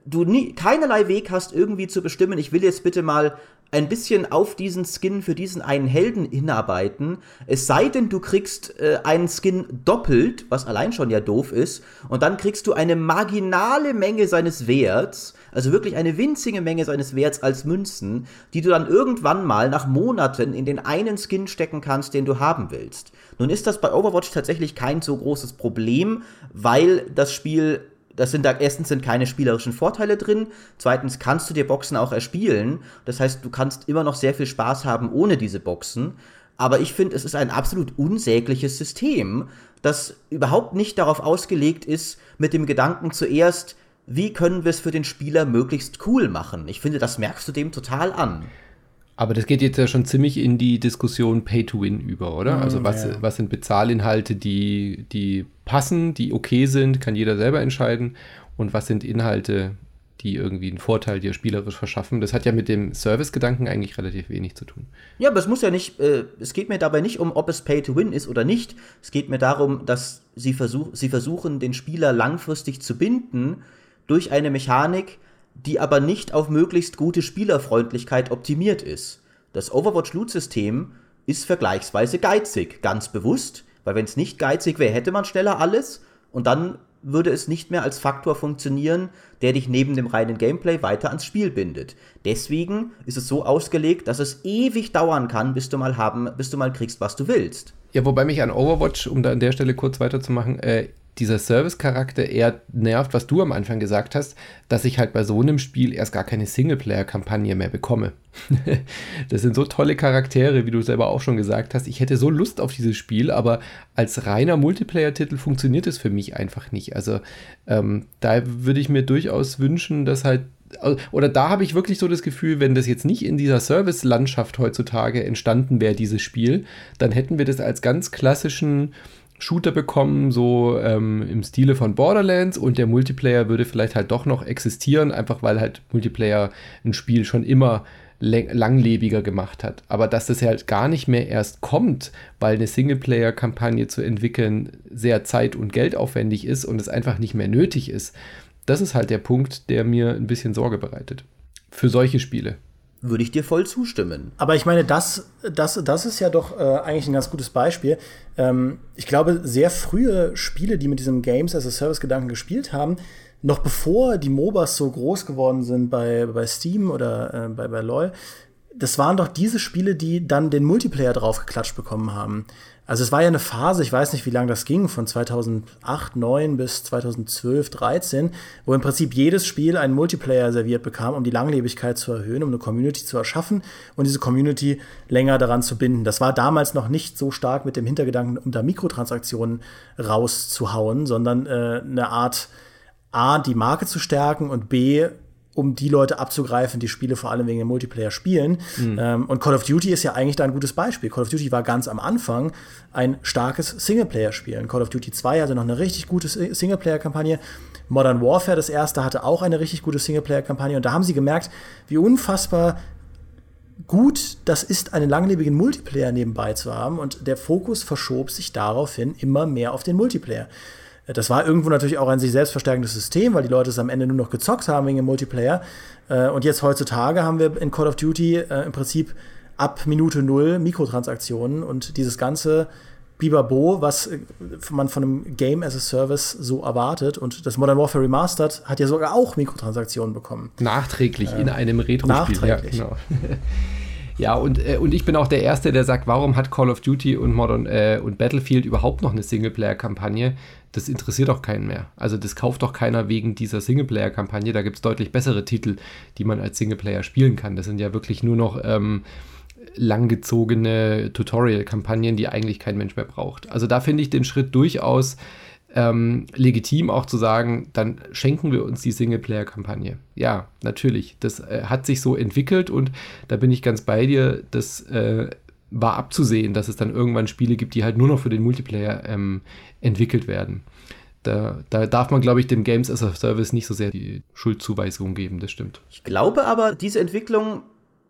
du nie, keinerlei Weg hast, irgendwie zu bestimmen, ich will jetzt bitte mal ein bisschen auf diesen Skin für diesen einen Helden hinarbeiten. Es sei denn, du kriegst äh, einen Skin doppelt, was allein schon ja doof ist, und dann kriegst du eine marginale Menge seines Werts, also wirklich eine winzige Menge seines Werts als Münzen, die du dann irgendwann mal nach Monaten in den einen Skin stecken kannst, den du haben willst. Nun ist das bei Overwatch tatsächlich kein so großes Problem, weil das Spiel das sind da erstens sind keine spielerischen Vorteile drin, zweitens kannst du dir Boxen auch erspielen. Das heißt, du kannst immer noch sehr viel Spaß haben ohne diese Boxen. Aber ich finde, es ist ein absolut unsägliches System, das überhaupt nicht darauf ausgelegt ist, mit dem Gedanken zuerst, wie können wir es für den Spieler möglichst cool machen. Ich finde, das merkst du dem total an. Aber das geht jetzt ja schon ziemlich in die Diskussion Pay to Win über, oder? Mm, also was, ja. was sind Bezahlinhalte, die, die passen, die okay sind, kann jeder selber entscheiden. Und was sind Inhalte, die irgendwie einen Vorteil dir spielerisch verschaffen. Das hat ja mit dem Service-Gedanken eigentlich relativ wenig zu tun. Ja, aber es muss ja nicht, äh, es geht mir dabei nicht um, ob es Pay to Win ist oder nicht. Es geht mir darum, dass sie, versuch, sie versuchen, den Spieler langfristig zu binden durch eine Mechanik, die aber nicht auf möglichst gute Spielerfreundlichkeit optimiert ist. Das Overwatch-Loot-System ist vergleichsweise geizig, ganz bewusst, weil wenn es nicht geizig wäre, hätte man schneller alles und dann würde es nicht mehr als Faktor funktionieren, der dich neben dem reinen Gameplay weiter ans Spiel bindet. Deswegen ist es so ausgelegt, dass es ewig dauern kann, bis du mal haben, bis du mal kriegst, was du willst. Ja, wobei mich an Overwatch, um da an der Stelle kurz weiterzumachen, äh, dieser Service-Charakter eher nervt, was du am Anfang gesagt hast, dass ich halt bei so einem Spiel erst gar keine Singleplayer-Kampagne mehr bekomme. *laughs* das sind so tolle Charaktere, wie du selber auch schon gesagt hast. Ich hätte so Lust auf dieses Spiel, aber als reiner Multiplayer-Titel funktioniert es für mich einfach nicht. Also ähm, da würde ich mir durchaus wünschen, dass halt oder da habe ich wirklich so das Gefühl, wenn das jetzt nicht in dieser Service-Landschaft heutzutage entstanden wäre, dieses Spiel, dann hätten wir das als ganz klassischen Shooter bekommen, so ähm, im Stile von Borderlands und der Multiplayer würde vielleicht halt doch noch existieren, einfach weil halt Multiplayer ein Spiel schon immer langlebiger gemacht hat. Aber dass das halt gar nicht mehr erst kommt, weil eine Singleplayer-Kampagne zu entwickeln sehr zeit- und geldaufwendig ist und es einfach nicht mehr nötig ist, das ist halt der Punkt, der mir ein bisschen Sorge bereitet. Für solche Spiele würde ich dir voll zustimmen. Aber ich meine, das, das, das ist ja doch äh, eigentlich ein ganz gutes Beispiel. Ähm, ich glaube, sehr frühe Spiele, die mit diesem Games as a Service-Gedanken gespielt haben, noch bevor die MOBAs so groß geworden sind bei, bei Steam oder äh, bei, bei LoL, das waren doch diese Spiele, die dann den Multiplayer draufgeklatscht bekommen haben. Also es war ja eine Phase, ich weiß nicht, wie lange das ging, von 2008, 9 bis 2012, 13, wo im Prinzip jedes Spiel einen Multiplayer serviert bekam, um die Langlebigkeit zu erhöhen, um eine Community zu erschaffen und diese Community länger daran zu binden. Das war damals noch nicht so stark mit dem Hintergedanken, um da Mikrotransaktionen rauszuhauen, sondern äh, eine Art A, die Marke zu stärken und B, um die Leute abzugreifen, die Spiele vor allem wegen dem Multiplayer spielen. Mhm. Ähm, und Call of Duty ist ja eigentlich da ein gutes Beispiel. Call of Duty war ganz am Anfang ein starkes Singleplayer-Spiel. Call of Duty 2 hatte noch eine richtig gute Singleplayer-Kampagne. Modern Warfare, das erste, hatte auch eine richtig gute Singleplayer-Kampagne. Und da haben sie gemerkt, wie unfassbar gut das ist, einen langlebigen Multiplayer nebenbei zu haben. Und der Fokus verschob sich daraufhin immer mehr auf den Multiplayer. Das war irgendwo natürlich auch ein sich selbst verstärkendes System, weil die Leute es am Ende nur noch gezockt haben wegen dem Multiplayer. Äh, und jetzt heutzutage haben wir in Call of Duty äh, im Prinzip ab Minute null Mikrotransaktionen und dieses ganze Bibabo, was äh, man von einem Game as a Service so erwartet. Und das Modern Warfare Remastered hat ja sogar auch Mikrotransaktionen bekommen. Nachträglich ähm, in einem Retro-Spiel. Nachträglich. Ja, genau. *laughs* Ja, und, äh, und ich bin auch der Erste, der sagt, warum hat Call of Duty und Modern äh, und Battlefield überhaupt noch eine Singleplayer-Kampagne? Das interessiert doch keinen mehr. Also das kauft doch keiner wegen dieser Singleplayer-Kampagne. Da gibt es deutlich bessere Titel, die man als Singleplayer spielen kann. Das sind ja wirklich nur noch ähm, langgezogene Tutorial-Kampagnen, die eigentlich kein Mensch mehr braucht. Also da finde ich den Schritt durchaus ähm, legitim auch zu sagen, dann schenken wir uns die Singleplayer-Kampagne. Ja, natürlich. Das äh, hat sich so entwickelt und da bin ich ganz bei dir. Das äh, war abzusehen, dass es dann irgendwann Spiele gibt, die halt nur noch für den Multiplayer ähm, entwickelt werden. Da, da, darf man, glaube ich, dem Games as a Service nicht so sehr die Schuldzuweisung geben, das stimmt. Ich glaube aber, diese Entwicklung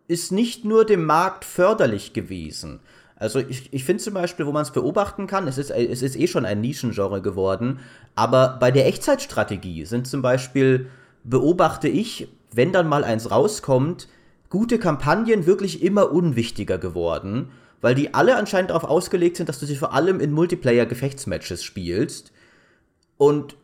ist nicht nur dem Markt förderlich gewesen. Also ich, ich finde zum Beispiel, wo man es beobachten kann, es ist, es ist eh schon ein Nischengenre geworden, aber bei der Echtzeitstrategie sind zum Beispiel, beobachte ich, wenn dann mal eins rauskommt, gute Kampagnen wirklich immer unwichtiger geworden, weil die alle anscheinend darauf ausgelegt sind, dass du sie vor allem in Multiplayer-Gefechtsmatches spielst. Und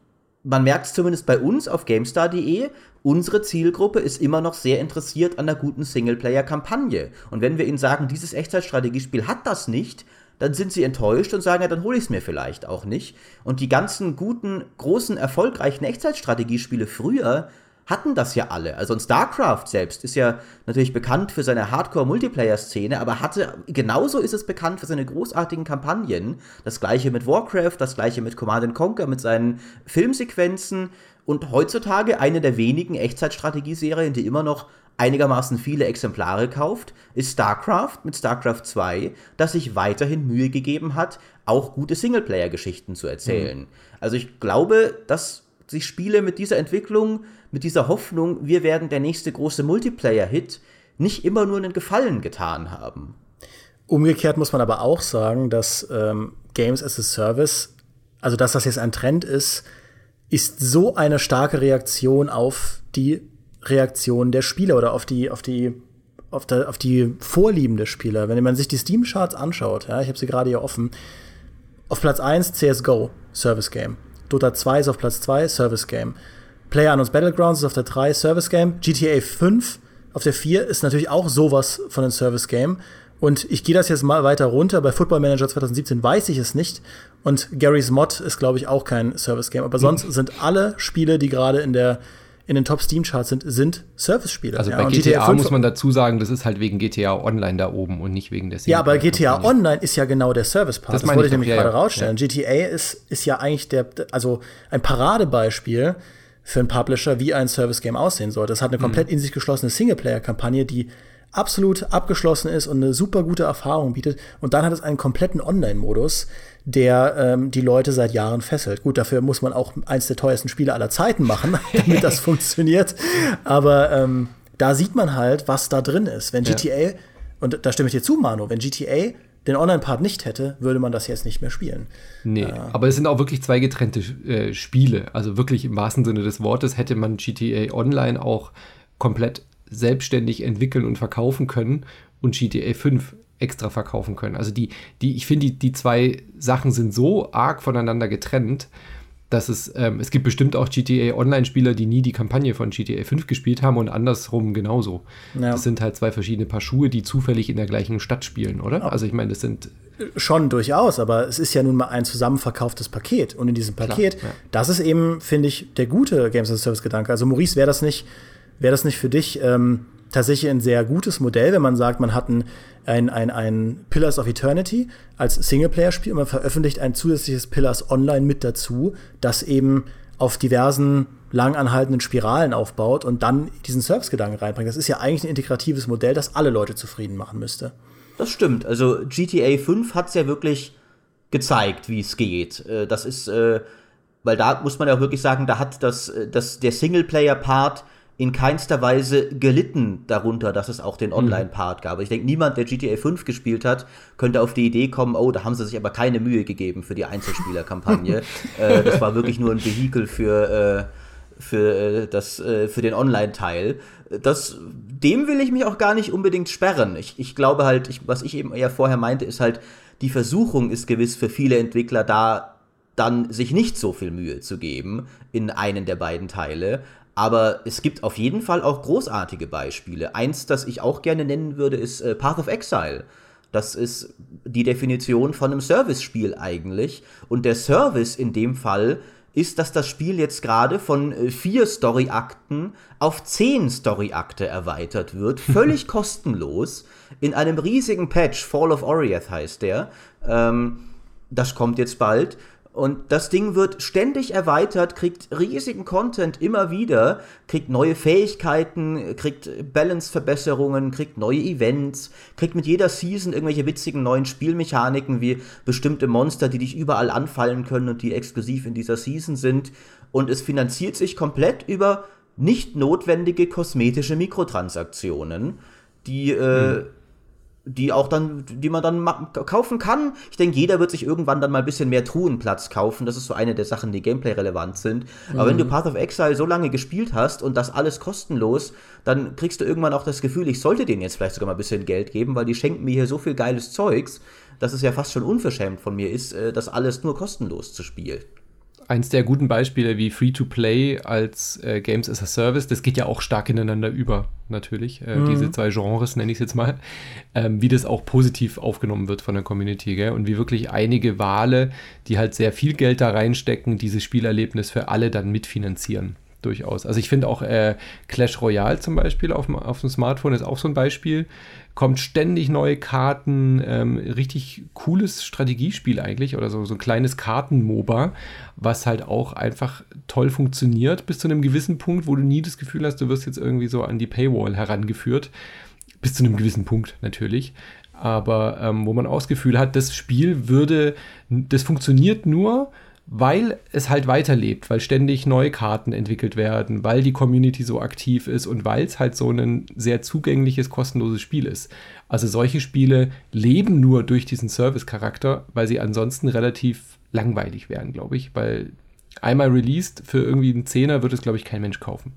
man merkt es zumindest bei uns auf GameStar.de, unsere Zielgruppe ist immer noch sehr interessiert an einer guten Singleplayer-Kampagne. Und wenn wir ihnen sagen, dieses Echtzeitstrategiespiel hat das nicht, dann sind sie enttäuscht und sagen, ja, dann hole ich es mir vielleicht auch nicht. Und die ganzen guten, großen, erfolgreichen Echtzeitstrategiespiele früher hatten das ja alle. Also ein StarCraft selbst ist ja natürlich bekannt für seine Hardcore-Multiplayer-Szene, aber hatte, genauso ist es bekannt für seine großartigen Kampagnen. Das gleiche mit Warcraft, das gleiche mit Command Conquer, mit seinen Filmsequenzen und heutzutage eine der wenigen Echtzeitstrategieserien, die immer noch einigermaßen viele Exemplare kauft, ist StarCraft mit StarCraft 2, das sich weiterhin Mühe gegeben hat, auch gute Singleplayer-Geschichten zu erzählen. Mhm. Also ich glaube, dass sich Spiele mit dieser Entwicklung mit dieser Hoffnung, wir werden der nächste große Multiplayer-Hit, nicht immer nur einen Gefallen getan haben. Umgekehrt muss man aber auch sagen, dass ähm, Games as a Service, also dass das jetzt ein Trend ist, ist so eine starke Reaktion auf die Reaktion der Spieler oder auf die, auf die, auf, der, auf die Vorlieben der Spieler. Wenn man sich die Steam-Charts anschaut, ja, ich habe sie gerade hier offen, auf Platz 1 CSGO, Service Game Dota 2 ist auf Platz 2, Service Game. PlayerUnknown's Battlegrounds ist auf der 3, Service Game. GTA 5 auf der 4 ist natürlich auch sowas von einem Service Game. Und ich gehe das jetzt mal weiter runter. Bei Football Manager 2017 weiß ich es nicht. Und Gary's Mod ist, glaube ich, auch kein Service Game. Aber sonst mhm. sind alle Spiele, die gerade in der in den Top Steam Charts sind, sind Service-Spiele. Also ja, bei GTA, GTA muss man dazu sagen, das ist halt wegen GTA Online da oben und nicht wegen der Ja, aber GTA Online ist ja genau der Service-Part. Das, das wollte ich nämlich ja, gerade ja. rausstellen. GTA ist, ist ja eigentlich der, also ein Paradebeispiel für einen Publisher, wie ein Service-Game aussehen sollte. Es hat eine mhm. komplett in sich geschlossene Singleplayer-Kampagne, die absolut abgeschlossen ist und eine super gute Erfahrung bietet. Und dann hat es einen kompletten Online-Modus, der ähm, die Leute seit Jahren fesselt. Gut, dafür muss man auch eins der teuersten Spiele aller Zeiten machen, *laughs* damit das *laughs* funktioniert. Aber ähm, da sieht man halt, was da drin ist. Wenn GTA, ja. und da stimme ich dir zu, Manu, wenn GTA den Online-Part nicht hätte, würde man das jetzt nicht mehr spielen. Nee, äh, aber es sind auch wirklich zwei getrennte äh, Spiele. Also wirklich im wahrsten Sinne des Wortes hätte man GTA Online auch komplett selbstständig entwickeln und verkaufen können und GTA 5 extra verkaufen können. Also die, die, ich finde, die, die zwei Sachen sind so arg voneinander getrennt, dass es, ähm, es gibt bestimmt auch GTA Online-Spieler, die nie die Kampagne von GTA 5 gespielt haben und andersrum genauso. Ja. Das sind halt zwei verschiedene Paar Schuhe, die zufällig in der gleichen Stadt spielen, oder? Also ich meine, das sind Schon durchaus, aber es ist ja nun mal ein zusammenverkauftes Paket. Und in diesem Paket, Klar, ja. das ist eben, finde ich, der gute Games as a Service-Gedanke. Also Maurice, wäre das nicht wäre das nicht für dich ähm, tatsächlich ein sehr gutes Modell, wenn man sagt, man hat ein, ein, ein, ein Pillars of Eternity als Singleplayer-Spiel und man veröffentlicht ein zusätzliches Pillars Online mit dazu, das eben auf diversen langanhaltenden Spiralen aufbaut und dann diesen Service-Gedanken reinbringt. Das ist ja eigentlich ein integratives Modell, das alle Leute zufrieden machen müsste. Das stimmt. Also GTA 5 hat es ja wirklich gezeigt, wie es geht. Äh, das ist, äh, weil da muss man ja auch wirklich sagen, da hat das, äh, das der Singleplayer-Part in keinster Weise gelitten darunter, dass es auch den mhm. Online-Part gab. Ich denke, niemand, der GTA 5 gespielt hat, könnte auf die Idee kommen, oh, da haben sie sich aber keine Mühe gegeben für die Einzelspieler-Kampagne. *laughs* äh, das war wirklich nur ein Vehikel für, äh, für, äh, das, äh, für den Online-Teil. Das, dem will ich mich auch gar nicht unbedingt sperren. Ich, ich glaube halt, ich, was ich eben eher vorher meinte, ist halt, die Versuchung ist gewiss für viele Entwickler da, dann sich nicht so viel Mühe zu geben in einen der beiden Teile. Aber es gibt auf jeden Fall auch großartige Beispiele. Eins, das ich auch gerne nennen würde, ist äh, Path of Exile. Das ist die Definition von einem Service-Spiel eigentlich. Und der Service in dem Fall ist, dass das Spiel jetzt gerade von äh, vier Story-Akten auf zehn Story-Akte erweitert wird. *laughs* Völlig kostenlos. In einem riesigen Patch. Fall of Oriath heißt der. Ähm, das kommt jetzt bald. Und das Ding wird ständig erweitert, kriegt riesigen Content immer wieder, kriegt neue Fähigkeiten, kriegt Balance-Verbesserungen, kriegt neue Events, kriegt mit jeder Season irgendwelche witzigen neuen Spielmechaniken wie bestimmte Monster, die dich überall anfallen können und die exklusiv in dieser Season sind. Und es finanziert sich komplett über nicht notwendige kosmetische Mikrotransaktionen, die äh, hm die auch dann, die man dann kaufen kann. Ich denke, jeder wird sich irgendwann dann mal ein bisschen mehr Truhenplatz kaufen. Das ist so eine der Sachen, die Gameplay relevant sind. Mhm. Aber wenn du mhm. Path of Exile so lange gespielt hast und das alles kostenlos, dann kriegst du irgendwann auch das Gefühl, ich sollte denen jetzt vielleicht sogar mal ein bisschen Geld geben, weil die schenken mir hier so viel geiles Zeugs, dass es ja fast schon unverschämt von mir ist, äh, das alles nur kostenlos zu spielen eins der guten Beispiele wie Free-to-Play als äh, Games as a Service, das geht ja auch stark ineinander über, natürlich. Äh, mhm. Diese zwei Genres nenne ich es jetzt mal. Ähm, wie das auch positiv aufgenommen wird von der Community, gell? Und wie wirklich einige Wale, die halt sehr viel Geld da reinstecken, dieses Spielerlebnis für alle dann mitfinanzieren durchaus. Also ich finde auch äh, Clash Royale zum Beispiel auf, auf dem Smartphone ist auch so ein Beispiel. Kommt ständig neue Karten, ähm, richtig cooles Strategiespiel eigentlich oder so, so ein kleines Karten-MOBA, was halt auch einfach toll funktioniert bis zu einem gewissen Punkt, wo du nie das Gefühl hast, du wirst jetzt irgendwie so an die Paywall herangeführt. Bis zu einem gewissen Punkt natürlich aber ähm, wo man auch das Gefühl hat, das Spiel würde, das funktioniert nur, weil es halt weiterlebt, weil ständig neue Karten entwickelt werden, weil die Community so aktiv ist und weil es halt so ein sehr zugängliches, kostenloses Spiel ist. Also solche Spiele leben nur durch diesen Service-Charakter, weil sie ansonsten relativ langweilig wären, glaube ich, weil einmal released für irgendwie einen Zehner wird es, glaube ich, kein Mensch kaufen.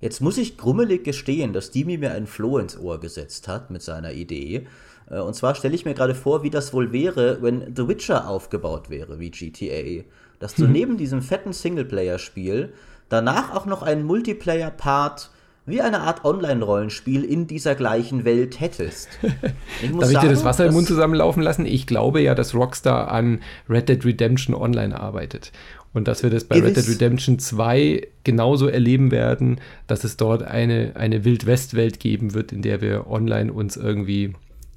Jetzt muss ich grummelig gestehen, dass Dimi mir einen Floh ins Ohr gesetzt hat mit seiner Idee. Äh, und zwar stelle ich mir gerade vor, wie das wohl wäre, wenn The Witcher aufgebaut wäre wie GTA. Dass du hm. neben diesem fetten Singleplayer-Spiel danach auch noch einen Multiplayer-Part wie eine Art Online-Rollenspiel in dieser gleichen Welt hättest. *laughs* Ich Darf sagen, ich dir das Wasser im Mund zusammenlaufen lassen? Ich glaube ja, dass Rockstar an Red Dead Redemption Online arbeitet. Und dass wir das bei Red Dead Redemption 2 genauso erleben werden, dass es dort eine, eine Wild-West-Welt geben wird, in der wir online uns irgendwie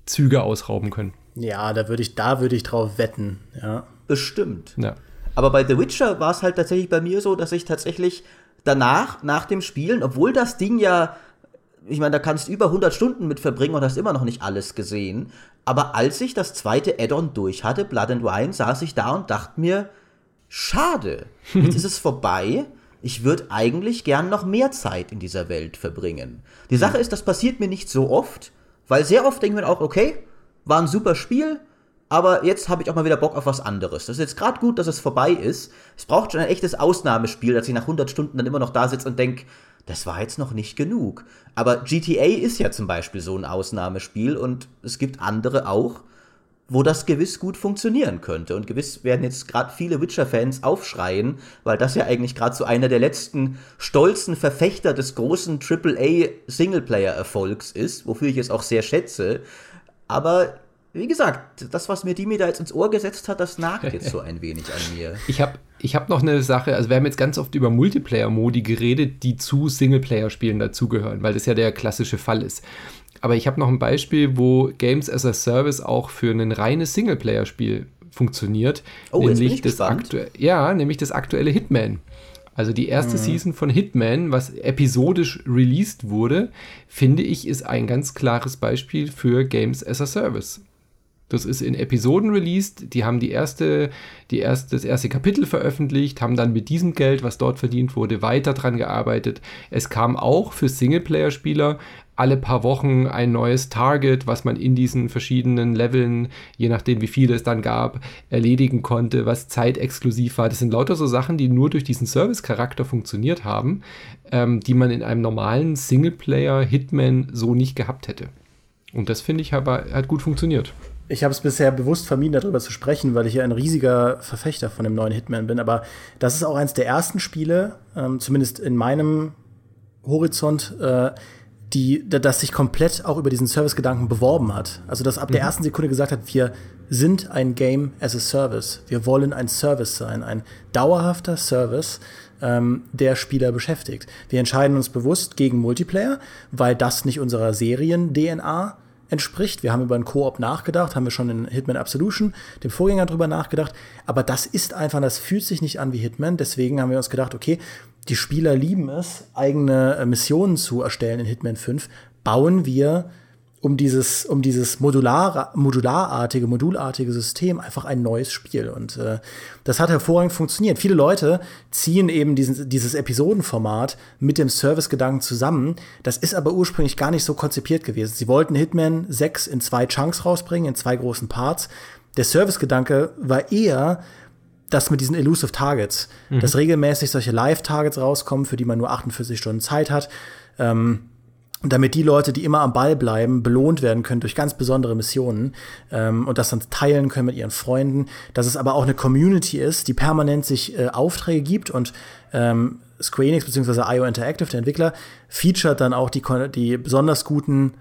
Züge ausrauben können. Ja, da würde ich, da ich drauf wetten, ja. Bestimmt. Ja. Aber bei The Witcher war es halt tatsächlich bei mir so, dass ich tatsächlich danach, nach dem Spielen, obwohl das Ding ja, ich meine, da kannst du über 100 Stunden mit verbringen und hast immer noch nicht alles gesehen. Aber als ich das zweite Add-on durch hatte, Blood and Wine, saß ich da und dachte mir, schade, *laughs* jetzt ist es vorbei. Ich würde eigentlich gern noch mehr Zeit in dieser Welt verbringen. Die Sache ist, das passiert mir nicht so oft, weil sehr oft ich mir auch, okay, war ein super Spiel, aber jetzt habe ich auch mal wieder Bock auf was anderes. Das ist jetzt gerade gut, dass es vorbei ist. Es braucht schon ein echtes Ausnahmespiel, dass ich nach 100 Stunden dann immer noch da sitze und denke, das war jetzt noch nicht genug. Aber GTA ist ja zum Beispiel so ein Ausnahmespiel und es gibt andere auch, wo das gewiss gut funktionieren könnte. Und gewiss werden jetzt gerade viele Witcher-Fans aufschreien, weil das ja eigentlich gerade so einer der letzten stolzen Verfechter des großen AAA-Singleplayer-Erfolgs ist, wofür ich es auch sehr schätze. Aber wie gesagt, das, was mir Dimi da jetzt ins Ohr gesetzt hat, das nagt jetzt so ein wenig an mir. *laughs* Ich habe ich hab noch eine Sache, also wir haben jetzt ganz oft über Multiplayer-Modi geredet, die zu Singleplayer-Spielen dazugehören, weil das ja der klassische Fall ist. Aber ich habe noch ein Beispiel, wo Games as a Service auch für ein reines Singleplayer-Spiel funktioniert. Oh, nämlich das ja, nämlich das aktuelle Hitman. Also die erste mhm. Season von Hitman, was episodisch released wurde, finde ich, ist ein ganz klares Beispiel für Games as a Service. Das ist in Episoden released. Die haben die erste, die erste, das erste Kapitel veröffentlicht, haben dann mit diesem Geld, was dort verdient wurde, weiter dran gearbeitet. Es kam auch für Singleplayer-Spieler alle paar Wochen ein neues Target, was man in diesen verschiedenen Leveln, je nachdem wie viele es dann gab, erledigen konnte, was zeitexklusiv war. Das sind lauter so Sachen, die nur durch diesen Service-Charakter funktioniert haben, ähm, die man in einem normalen Singleplayer-Hitman so nicht gehabt hätte. Und das finde ich aber hat gut funktioniert. Ich habe es bisher bewusst vermieden, darüber zu sprechen, weil ich ja ein riesiger Verfechter von dem neuen Hitman bin. Aber das ist auch eines der ersten Spiele, ähm, zumindest in meinem Horizont, äh, die, das sich komplett auch über diesen Service-Gedanken beworben hat. Also, dass ab mhm. der ersten Sekunde gesagt hat, wir sind ein Game as a Service. Wir wollen ein Service sein, ein dauerhafter Service, ähm, der Spieler beschäftigt. Wir entscheiden uns bewusst gegen Multiplayer, weil das nicht unserer Serien-DNA entspricht. Wir haben über einen Koop nachgedacht, haben wir schon in Hitman Absolution, dem Vorgänger, drüber nachgedacht. Aber das ist einfach, das fühlt sich nicht an wie Hitman. Deswegen haben wir uns gedacht, okay, die Spieler lieben es, eigene äh, Missionen zu erstellen in Hitman 5. Bauen wir um dieses, um dieses modular, modularartige, modulartige System einfach ein neues Spiel. Und äh, das hat hervorragend funktioniert. Viele Leute ziehen eben diesen, dieses Episodenformat mit dem Service-Gedanken zusammen. Das ist aber ursprünglich gar nicht so konzipiert gewesen. Sie wollten Hitman 6 in zwei Chunks rausbringen, in zwei großen Parts. Der Service-Gedanke war eher, das mit diesen Elusive Targets, mhm. dass regelmäßig solche Live-Targets rauskommen, für die man nur 48 Stunden Zeit hat. Ähm, damit die Leute, die immer am Ball bleiben, belohnt werden können durch ganz besondere Missionen ähm, und das dann teilen können mit ihren Freunden. Dass es aber auch eine Community ist, die permanent sich äh, Aufträge gibt und ähm, Square Enix bzw. IO Interactive, der Entwickler, featuret dann auch die, die besonders guten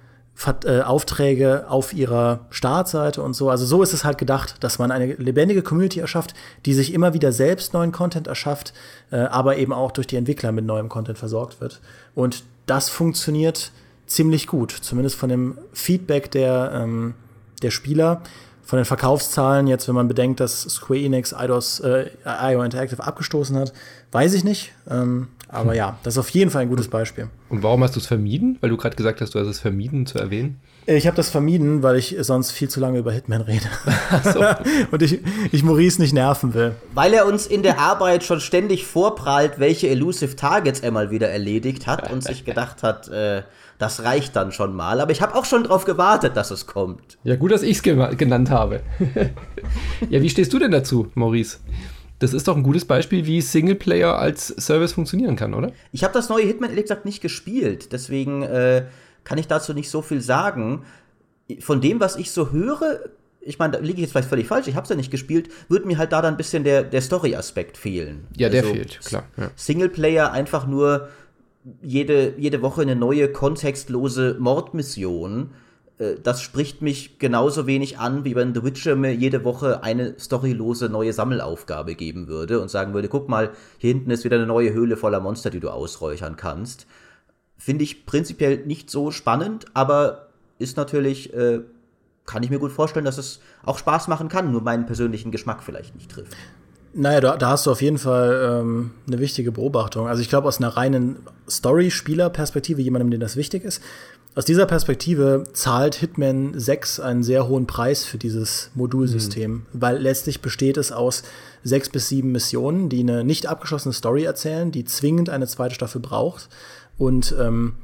äh, Aufträge auf ihrer Startseite und so. Also so ist es halt gedacht, dass man eine lebendige Community erschafft, die sich immer wieder selbst neuen Content erschafft, äh, aber eben auch durch die Entwickler mit neuem Content versorgt wird. Und das funktioniert ziemlich gut, zumindest von dem Feedback der, ähm, der Spieler. Von den Verkaufszahlen, jetzt wenn man bedenkt, dass Square Enix IDOS, äh, IO Interactive abgestoßen hat, weiß ich nicht. Ähm, aber ja, das ist auf jeden Fall ein gutes Beispiel. Und warum hast du es vermieden? Weil du gerade gesagt hast, du hast es vermieden zu erwähnen. Ich habe das vermieden, weil ich sonst viel zu lange über Hitman rede. So. *laughs* und ich, ich Maurice nicht nerven will. Weil er uns in der Arbeit schon ständig vorprallt, welche Elusive Targets er mal wieder erledigt hat und sich gedacht hat, äh, das reicht dann schon mal. Aber ich habe auch schon darauf gewartet, dass es kommt. Ja, gut, dass ich es ge genannt habe. *laughs* ja, wie stehst du denn dazu, Maurice? Das ist doch ein gutes Beispiel, wie Singleplayer als Service funktionieren kann, oder? Ich habe das neue Hitman ehrlich gesagt nicht gespielt, deswegen äh, kann ich dazu nicht so viel sagen. Von dem, was ich so höre, ich meine, da liege ich jetzt vielleicht völlig falsch, ich habe es ja nicht gespielt, würde mir halt da dann ein bisschen der, der Story-Aspekt fehlen. Ja, der also, fehlt, klar. Ja. Singleplayer einfach nur jede, jede Woche eine neue kontextlose Mordmission das spricht mich genauso wenig an, wie wenn The Witcher mir jede Woche eine storylose neue Sammelaufgabe geben würde und sagen würde, guck mal, hier hinten ist wieder eine neue Höhle voller Monster, die du ausräuchern kannst. Finde ich prinzipiell nicht so spannend, aber ist natürlich, äh, kann ich mir gut vorstellen, dass es auch Spaß machen kann, nur meinen persönlichen Geschmack vielleicht nicht trifft. Naja, da, da hast du auf jeden Fall ähm, eine wichtige Beobachtung. Also ich glaube, aus einer reinen Story-Spieler-Perspektive, jemandem, dem das wichtig ist, aus dieser Perspektive zahlt Hitman 6 einen sehr hohen Preis für dieses Modulsystem, mhm. weil letztlich besteht es aus sechs bis sieben Missionen, die eine nicht abgeschlossene Story erzählen, die zwingend eine zweite Staffel braucht und ähm,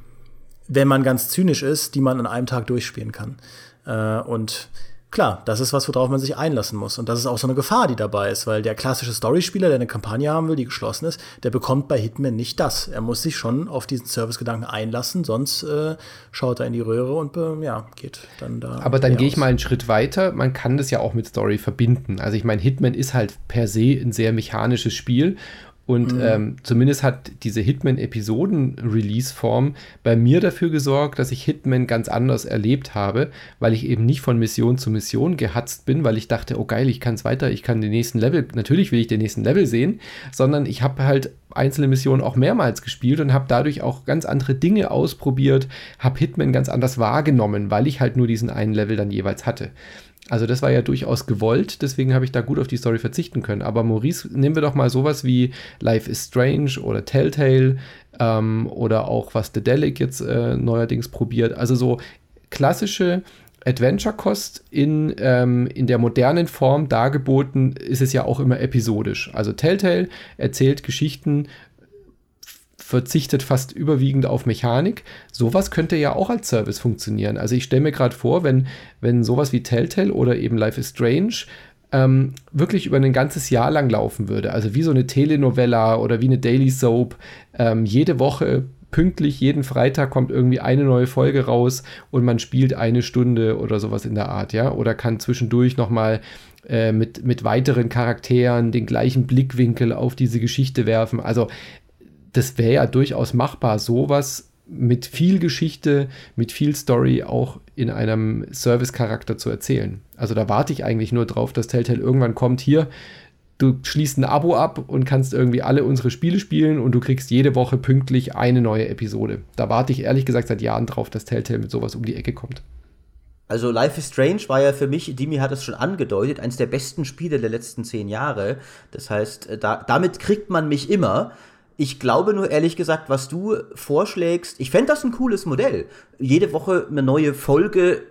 wenn man ganz zynisch ist, die man an einem Tag durchspielen kann. Äh, und klar, das ist was, worauf man sich einlassen muss. Und das ist auch so eine Gefahr, die dabei ist, weil der klassische Storyspieler, der eine Kampagne haben will, die geschlossen ist, der bekommt bei Hitman nicht das. Er muss sich schon auf diesen Servicegedanken einlassen, sonst äh, schaut er in die Röhre und äh, ja, geht dann da. Aber dann gehe ich mal einen Schritt weiter. Man kann das ja auch mit Story verbinden. Also ich meine, Hitman ist halt per se ein sehr mechanisches Spiel und mhm. ähm, zumindest hat diese Hitman-Episoden-Release-Form bei mir dafür gesorgt, dass ich Hitman ganz anders erlebt habe, weil ich eben nicht von Mission zu Mission gehatzt bin, weil ich dachte, oh geil, ich kann es weiter, ich kann den nächsten Level, natürlich will ich den nächsten Level sehen, sondern ich habe halt einzelne Missionen auch mehrmals gespielt und habe dadurch auch ganz andere Dinge ausprobiert, habe Hitman ganz anders wahrgenommen, weil ich halt nur diesen einen Level dann jeweils hatte. Also das war ja durchaus gewollt, deswegen habe ich da gut auf die Story verzichten können. Aber Maurice, nehmen wir doch mal sowas wie Life is Strange oder Telltale ähm, oder auch was The Delic jetzt äh, neuerdings probiert. Also so klassische Adventure-Kost in, ähm, in der modernen Form dargeboten, ist es ja auch immer episodisch. Also Telltale erzählt Geschichten verzichtet fast überwiegend auf Mechanik. Sowas könnte ja auch als Service funktionieren. Also ich stelle mir gerade vor, wenn, wenn sowas wie Telltale oder eben Life is Strange ähm, wirklich über ein ganzes Jahr lang laufen würde, also wie so eine Telenovella oder wie eine Daily Soap, ähm, jede Woche pünktlich, jeden Freitag kommt irgendwie eine neue Folge raus und man spielt eine Stunde oder sowas in der Art, ja, oder kann zwischendurch nochmal äh, mit, mit weiteren Charakteren den gleichen Blickwinkel auf diese Geschichte werfen. Also das wäre ja durchaus machbar, sowas mit viel Geschichte, mit viel Story auch in einem Service-Charakter zu erzählen. Also da warte ich eigentlich nur drauf, dass Telltale irgendwann kommt, hier, du schließt ein Abo ab und kannst irgendwie alle unsere Spiele spielen und du kriegst jede Woche pünktlich eine neue Episode. Da warte ich ehrlich gesagt seit Jahren drauf, dass Telltale mit sowas um die Ecke kommt. Also Life is Strange war ja für mich, Dimi hat es schon angedeutet, eines der besten Spiele der letzten zehn Jahre. Das heißt, äh, da, damit kriegt man mich immer. Ich glaube nur ehrlich gesagt, was du vorschlägst, ich fände das ein cooles Modell. Jede Woche eine neue Folge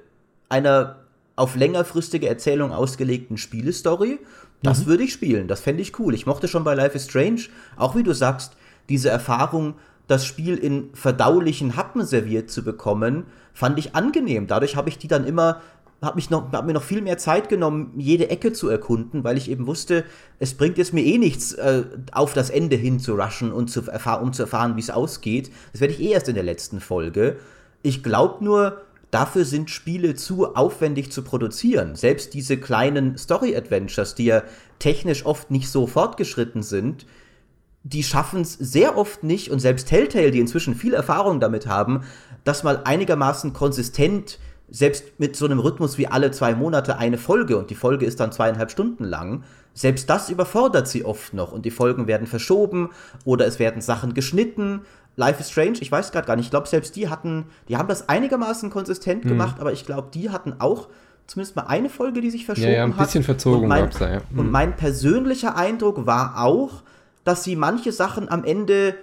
einer auf längerfristige Erzählung ausgelegten Spielestory. Das mhm. würde ich spielen, das fände ich cool. Ich mochte schon bei Life is Strange, auch wie du sagst, diese Erfahrung, das Spiel in verdaulichen Happen serviert zu bekommen, fand ich angenehm. Dadurch habe ich die dann immer habe mich noch, hab mir noch viel mehr Zeit genommen, jede Ecke zu erkunden, weil ich eben wusste, es bringt jetzt mir eh nichts, äh, auf das Ende hin zu rushen und zu um zu erfahren, wie es ausgeht. Das werde ich eh erst in der letzten Folge. Ich glaube nur, dafür sind Spiele zu aufwendig zu produzieren. Selbst diese kleinen Story-Adventures, die ja technisch oft nicht so fortgeschritten sind, die schaffen es sehr oft nicht, und selbst Telltale, die inzwischen viel Erfahrung damit haben, das mal einigermaßen konsistent selbst mit so einem Rhythmus wie alle zwei Monate eine Folge und die Folge ist dann zweieinhalb Stunden lang, selbst das überfordert sie oft noch und die Folgen werden verschoben oder es werden Sachen geschnitten. Life is Strange, ich weiß gerade gar nicht, ich glaube selbst die hatten, die haben das einigermaßen konsistent mhm. gemacht, aber ich glaube, die hatten auch zumindest mal eine Folge, die sich verschoben hat. Ja, ja ein bisschen hat. verzogen und da, ja. Mhm. Und mein persönlicher Eindruck war auch, dass sie manche Sachen am Ende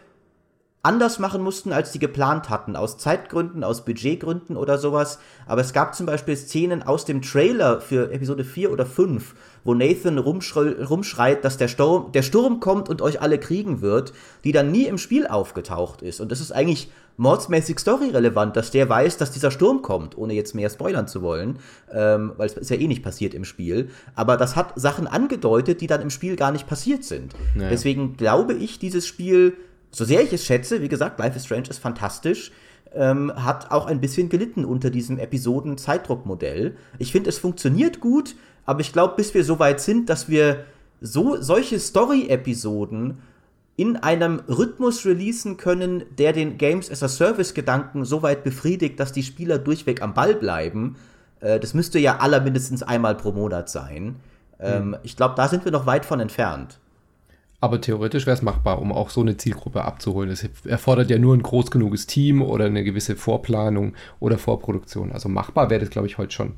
anders machen mussten, als sie geplant hatten, aus Zeitgründen, aus Budgetgründen oder sowas. Aber es gab zum Beispiel Szenen aus dem Trailer für Episode 4 oder 5, wo Nathan rumschreit, dass der Sturm, der Sturm kommt und euch alle kriegen wird, die dann nie im Spiel aufgetaucht ist. Und das ist eigentlich mordsmäßig storyrelevant, dass der weiß, dass dieser Sturm kommt, ohne jetzt mehr spoilern zu wollen, ähm, weil es ist ja eh nicht passiert im Spiel. Aber das hat Sachen angedeutet, die dann im Spiel gar nicht passiert sind. Naja. Deswegen glaube ich, dieses Spiel so sehr ich es schätze, wie gesagt, Life is Strange ist fantastisch, ähm, hat auch ein bisschen gelitten unter diesem Episoden-Zeitdruckmodell. Ich finde, es funktioniert gut, aber ich glaube, bis wir so weit sind, dass wir so solche Story-Episoden in einem Rhythmus releasen können, der den Games as a Service-Gedanken so weit befriedigt, dass die Spieler durchweg am Ball bleiben. Äh, das müsste ja aller mindestens einmal pro Monat sein. Ähm, mhm. Ich glaube, da sind wir noch weit von entfernt. Aber theoretisch wäre es machbar, um auch so eine Zielgruppe abzuholen. Es erfordert ja nur ein groß genuges Team oder eine gewisse Vorplanung oder Vorproduktion. Also machbar wäre das, glaube ich, heute schon.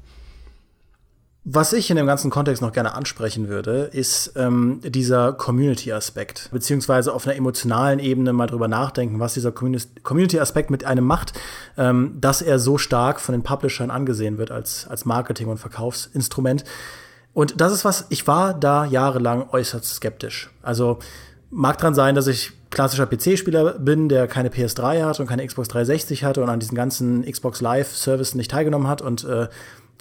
Was ich in dem ganzen Kontext noch gerne ansprechen würde, ist ähm, dieser Community-Aspekt, beziehungsweise auf einer emotionalen Ebene mal drüber nachdenken, was dieser Community-Aspekt mit einem macht, ähm, dass er so stark von den Publishern angesehen wird als, als Marketing- und Verkaufsinstrument. Und das ist was, ich war da jahrelang äußerst skeptisch. Also mag dran sein, dass ich klassischer PC-Spieler bin, der keine PS3 hat und keine Xbox 360 hatte und an diesen ganzen Xbox Live-Services nicht teilgenommen hat und äh,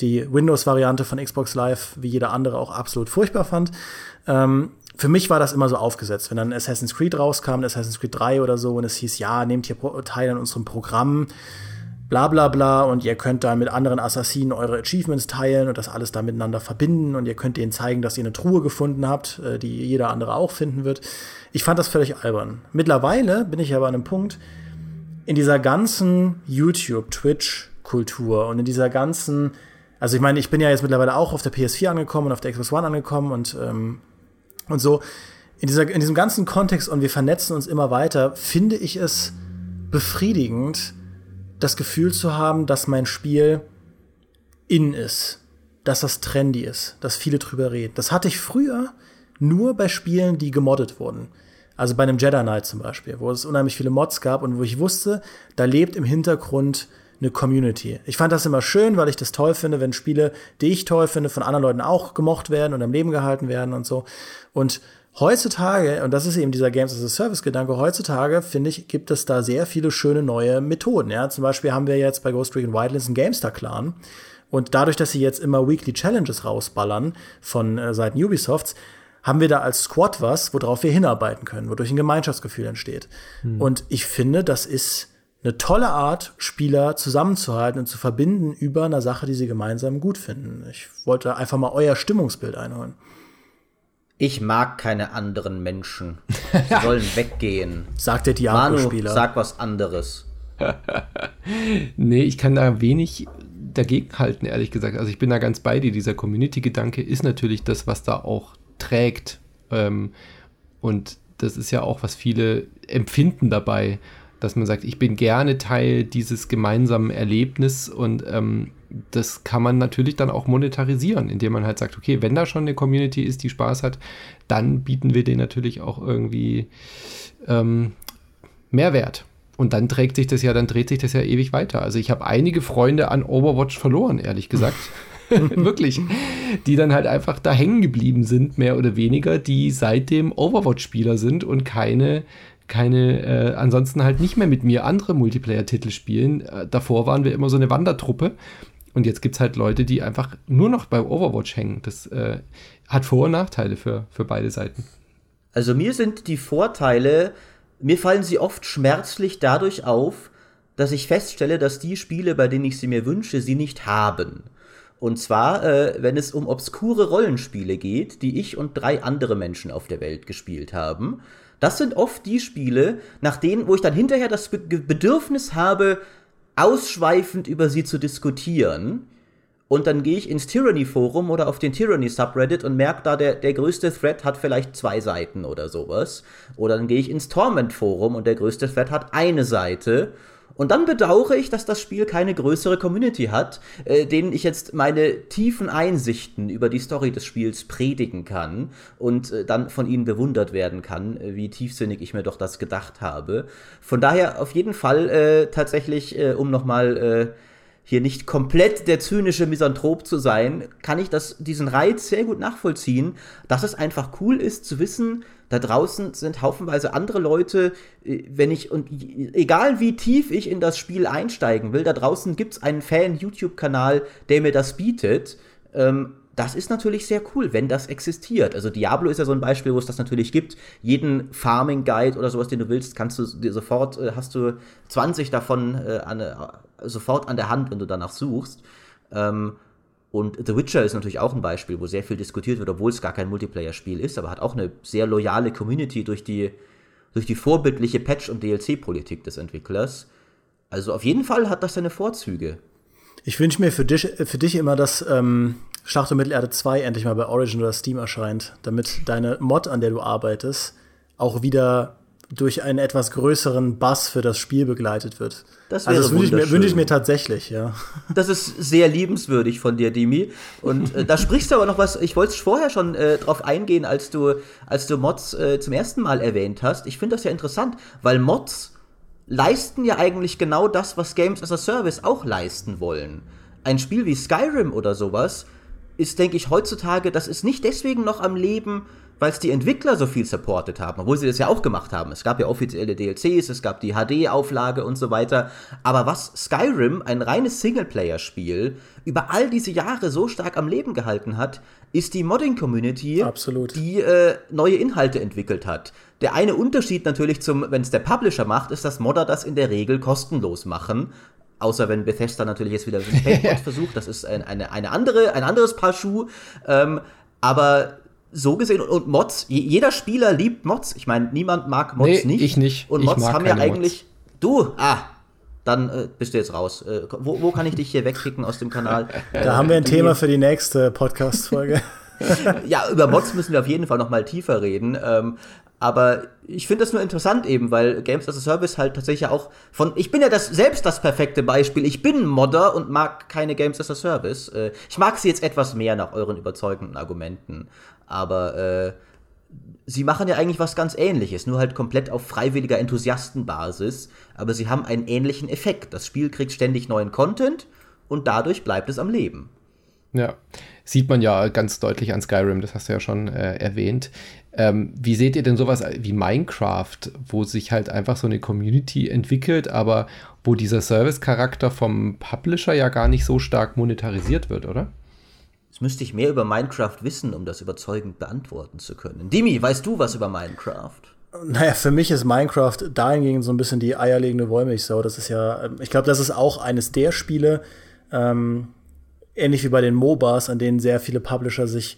die Windows-Variante von Xbox Live wie jeder andere auch absolut furchtbar fand. Ähm, für mich war das immer so aufgesetzt. Wenn dann Assassin's Creed rauskam, Assassin's Creed 3 oder so, und es hieß, ja, nehmt hier teil an unserem Programm, bla bla bla und ihr könnt dann mit anderen Assassinen eure Achievements teilen und das alles da miteinander verbinden und ihr könnt ihnen zeigen, dass ihr eine Truhe gefunden habt, äh, die jeder andere auch finden wird. Ich fand das völlig albern. Mittlerweile bin ich aber an einem Punkt, in dieser ganzen YouTube, Twitch-Kultur und in dieser ganzen, also ich meine, ich bin ja jetzt mittlerweile auch auf der PS4 angekommen und auf der Xbox One angekommen und, ähm, und so. In, dieser, in diesem ganzen Kontext und wir vernetzen uns immer weiter, finde ich es befriedigend, das Gefühl zu haben, dass mein Spiel in ist, dass das trendy ist, dass viele drüber reden. Das hatte ich früher nur bei Spielen, die gemoddet wurden. Also bei einem Jedi Knight zum Beispiel, wo es unheimlich viele Mods gab und wo ich wusste, da lebt im Hintergrund eine Community. Ich fand das immer schön, weil ich das toll finde, wenn Spiele, die ich toll finde, von anderen Leuten auch gemocht werden und am Leben gehalten werden und so. Und Heutzutage, und das ist eben dieser Games as a Service-Gedanke, heutzutage, finde ich, gibt es da sehr viele schöne neue Methoden. Ja? Zum Beispiel haben wir jetzt bei Ghost Recon Wildlands einen GameStar-Clan. Und dadurch, dass sie jetzt immer Weekly Challenges rausballern von äh, Seiten Ubisofts, haben wir da als Squad was, worauf wir hinarbeiten können, wodurch ein Gemeinschaftsgefühl entsteht. Hm. Und ich finde, das ist eine tolle Art, Spieler zusammenzuhalten und zu verbinden über eine Sache, die sie gemeinsam gut finden. Ich wollte einfach mal euer Stimmungsbild einholen. Ich mag keine anderen Menschen. *laughs* Sie sollen weggehen. Sagt der Diablo-Spieler. Sag was anderes. *laughs* nee, ich kann da wenig dagegen halten, ehrlich gesagt. Also ich bin da ganz bei dir. Dieser Community-Gedanke ist natürlich das, was da auch trägt. Ähm, und das ist ja auch, was viele empfinden dabei, dass man sagt, ich bin gerne Teil dieses gemeinsamen Erlebnisses und ähm, das kann man natürlich dann auch monetarisieren, indem man halt sagt, okay, wenn da schon eine Community ist, die Spaß hat, dann bieten wir denen natürlich auch irgendwie ähm, Mehrwert. Und dann trägt sich das ja, dann dreht sich das ja ewig weiter. Also ich habe einige Freunde an Overwatch verloren, ehrlich gesagt. *laughs* *laughs* Wirklich. Die dann halt einfach da hängen geblieben sind, mehr oder weniger, die seitdem Overwatch-Spieler sind und keine keine, äh, ansonsten halt nicht mehr mit mir andere Multiplayer-Titel spielen. Äh, davor waren wir immer so eine Wandertruppe und jetzt gibt es halt Leute, die einfach nur noch bei Overwatch hängen. Das äh, hat Vor- und Nachteile für, für beide Seiten. Also mir sind die Vorteile, mir fallen sie oft schmerzlich dadurch auf, dass ich feststelle, dass die Spiele, bei denen ich sie mir wünsche, sie nicht haben. Und zwar, äh, wenn es um obskure Rollenspiele geht, die ich und drei andere Menschen auf der Welt gespielt haben. Das sind oft die Spiele, nach denen, wo ich dann hinterher das Be Bedürfnis habe, ausschweifend über sie zu diskutieren. Und dann gehe ich ins Tyranny-Forum oder auf den Tyranny-Subreddit und merke da, der, der größte Thread hat vielleicht zwei Seiten oder sowas. Oder dann gehe ich ins Torment-Forum und der größte Thread hat eine Seite. Und dann bedauere ich, dass das Spiel keine größere Community hat, äh, denen ich jetzt meine tiefen Einsichten über die Story des Spiels predigen kann und äh, dann von ihnen bewundert werden kann, äh, wie tiefsinnig ich mir doch das gedacht habe. Von daher auf jeden Fall äh, tatsächlich, äh, um nochmal äh, hier nicht komplett der zynische Misanthrop zu sein, kann ich das, diesen Reiz sehr gut nachvollziehen, dass es einfach cool ist zu wissen, da draußen sind haufenweise andere Leute, äh, wenn ich, und egal wie tief ich in das Spiel einsteigen will, da draußen gibt es einen Fan-YouTube-Kanal, der mir das bietet. Ähm, das ist natürlich sehr cool, wenn das existiert. Also Diablo ist ja so ein Beispiel, wo es das natürlich gibt. Jeden Farming Guide oder sowas, den du willst, kannst du dir sofort, äh, hast du 20 davon äh, an, äh, sofort an der Hand, wenn du danach suchst. Ähm, und The Witcher ist natürlich auch ein Beispiel, wo sehr viel diskutiert wird, obwohl es gar kein Multiplayer-Spiel ist, aber hat auch eine sehr loyale Community durch die, durch die vorbildliche Patch- und DLC-Politik des Entwicklers. Also auf jeden Fall hat das seine Vorzüge. Ich wünsche mir für dich, für dich immer, dass ähm, Schlacht um Mittelerde 2 endlich mal bei Origin oder Steam erscheint, damit deine Mod, an der du arbeitest, auch wieder durch einen etwas größeren Bass für das Spiel begleitet wird. Das also das wünsche ich, mir, wünsch ich mir tatsächlich, ja. Das ist sehr liebenswürdig von dir, Dimi. Und äh, da sprichst du aber noch was, ich wollte vorher schon äh, drauf eingehen, als du, als du Mods äh, zum ersten Mal erwähnt hast. Ich finde das ja interessant, weil Mods leisten ja eigentlich genau das, was Games as a Service auch leisten wollen. Ein Spiel wie Skyrim oder sowas ist, denke ich, heutzutage, das ist nicht deswegen noch am Leben, weil es die Entwickler so viel supportet haben, obwohl sie das ja auch gemacht haben. Es gab ja offizielle DLCs, es gab die HD-Auflage und so weiter. Aber was Skyrim, ein reines Singleplayer-Spiel, über all diese Jahre so stark am Leben gehalten hat, ist die Modding-Community, die äh, neue Inhalte entwickelt hat. Der eine Unterschied natürlich zum, wenn es der Publisher macht, ist, dass Modder das in der Regel kostenlos machen. Außer wenn Bethesda natürlich jetzt wieder ein Paintbot *laughs* versucht, das ist ein, eine, eine andere, ein anderes Paar Schuh. Ähm, aber so gesehen und, Mods, jeder Spieler liebt Mods. Ich meine, niemand mag Mods nee, nicht. Ich nicht. Und Mods haben ja eigentlich. Mods. Du, ah, dann äh, bist du jetzt raus. Äh, wo, wo, kann ich dich hier wegkicken aus dem Kanal? *laughs* Da haben wir ein Thema für die nächste Podcast-Folge. *laughs* ja, über Mods müssen wir auf jeden Fall noch mal tiefer reden. Ähm, aber ich finde das nur interessant eben, weil Games as a Service halt tatsächlich auch von. Ich bin ja das selbst das perfekte Beispiel. Ich bin Modder und mag keine Games as a Service. Äh, ich mag sie jetzt etwas mehr nach euren überzeugenden Argumenten. Aber äh, sie machen ja eigentlich was ganz ähnliches, nur halt komplett auf freiwilliger Enthusiastenbasis. Aber sie haben einen ähnlichen Effekt. Das Spiel kriegt ständig neuen Content und dadurch bleibt es am Leben. Ja, sieht man ja ganz deutlich an Skyrim, das hast du ja schon äh, erwähnt. Ähm, wie seht ihr denn sowas wie Minecraft, wo sich halt einfach so eine Community entwickelt, aber wo dieser Service-Charakter vom Publisher ja gar nicht so stark monetarisiert wird, oder? Jetzt müsste ich mehr über Minecraft wissen, um das überzeugend beantworten zu können. Dimi, weißt du was über Minecraft? Naja, für mich ist Minecraft dahingehend so ein bisschen die eierlegende Wollmilchsau. Das ist ja, ähm, ich glaube, das ist auch eines der Spiele, ähm, ähnlich wie bei den MOBAs, an denen sehr viele Publisher sich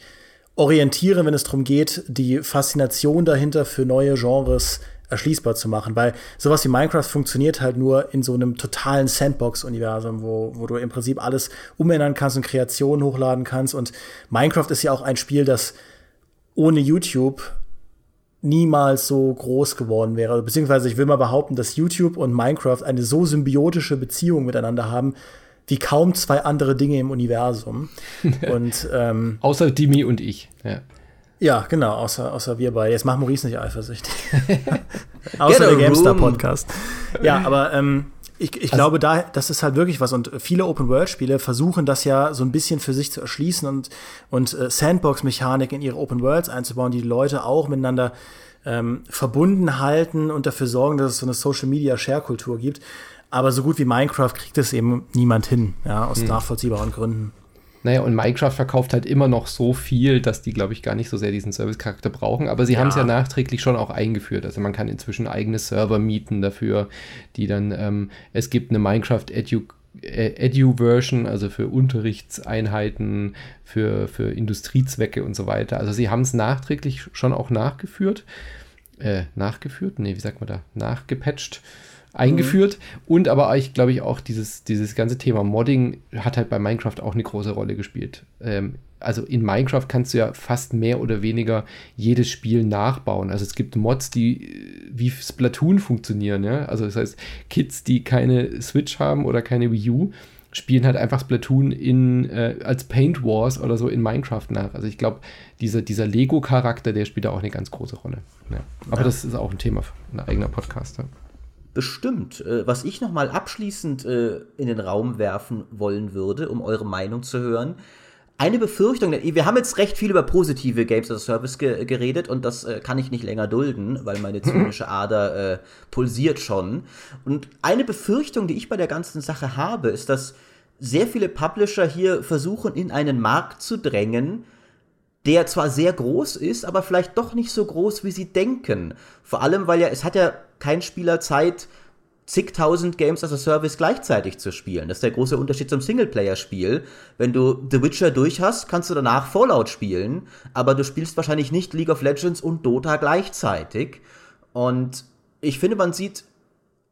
orientieren, wenn es darum geht, die Faszination dahinter für neue Genres erschließbar zu machen, weil sowas wie Minecraft funktioniert halt nur in so einem totalen Sandbox-Universum, wo, wo du im Prinzip alles umändern kannst und Kreationen hochladen kannst. Und Minecraft ist ja auch ein Spiel, das ohne YouTube niemals so groß geworden wäre. Beziehungsweise ich will mal behaupten, dass YouTube und Minecraft eine so symbiotische Beziehung miteinander haben, wie kaum zwei andere Dinge im Universum. *laughs* und, ähm, außer Dimi und ich. Ja. Ja, genau, außer, außer wir beide. Jetzt macht Maurice nicht eifersüchtig. *laughs* außer der GameStar-Podcast. Ja, *laughs* aber ähm, ich, ich also, glaube, da, das ist halt wirklich was. Und viele Open-World-Spiele versuchen das ja so ein bisschen für sich zu erschließen und, und äh, Sandbox-Mechanik in ihre Open-Worlds einzubauen, die die Leute auch miteinander ähm, verbunden halten und dafür sorgen, dass es so eine Social-Media-Share-Kultur gibt. Aber so gut wie Minecraft kriegt es eben niemand hin, ja, aus hm. nachvollziehbaren Gründen. Naja, und Minecraft verkauft halt immer noch so viel, dass die, glaube ich, gar nicht so sehr diesen Service-Charakter brauchen. Aber sie ja. haben es ja nachträglich schon auch eingeführt. Also man kann inzwischen eigene Server mieten dafür, die dann, ähm, es gibt eine Minecraft Edu äh, Edu-Version, also für Unterrichtseinheiten, für, für Industriezwecke und so weiter. Also sie haben es nachträglich schon auch nachgeführt. Äh, nachgeführt? Nee, wie sagt man da? Nachgepatcht. Eingeführt. Mhm. Und aber ich glaube ich auch dieses, dieses ganze Thema Modding hat halt bei Minecraft auch eine große Rolle gespielt. Ähm, also in Minecraft kannst du ja fast mehr oder weniger jedes Spiel nachbauen. Also es gibt Mods, die äh, wie Splatoon funktionieren. Ja? Also das heißt, Kids, die keine Switch haben oder keine Wii U, spielen halt einfach Splatoon in, äh, als Paint Wars oder so in Minecraft nach. Also ich glaube, dieser, dieser Lego-Charakter, der spielt da auch eine ganz große Rolle. Ja. Aber ja. das ist auch ein Thema für ein eigener Podcast. Ja. Bestimmt. Äh, was ich noch mal abschließend äh, in den Raum werfen wollen würde, um eure Meinung zu hören. Eine Befürchtung, wir haben jetzt recht viel über positive Games as a Service ge geredet und das äh, kann ich nicht länger dulden, weil meine *laughs* zynische Ader äh, pulsiert schon. Und eine Befürchtung, die ich bei der ganzen Sache habe, ist, dass sehr viele Publisher hier versuchen, in einen Markt zu drängen, der zwar sehr groß ist, aber vielleicht doch nicht so groß, wie sie denken. Vor allem, weil ja, es hat ja kein Spieler Zeit, zigtausend Games as a Service gleichzeitig zu spielen. Das ist der große Unterschied zum Singleplayer-Spiel. Wenn du The Witcher durch hast, kannst du danach Fallout spielen, aber du spielst wahrscheinlich nicht League of Legends und Dota gleichzeitig. Und ich finde, man sieht,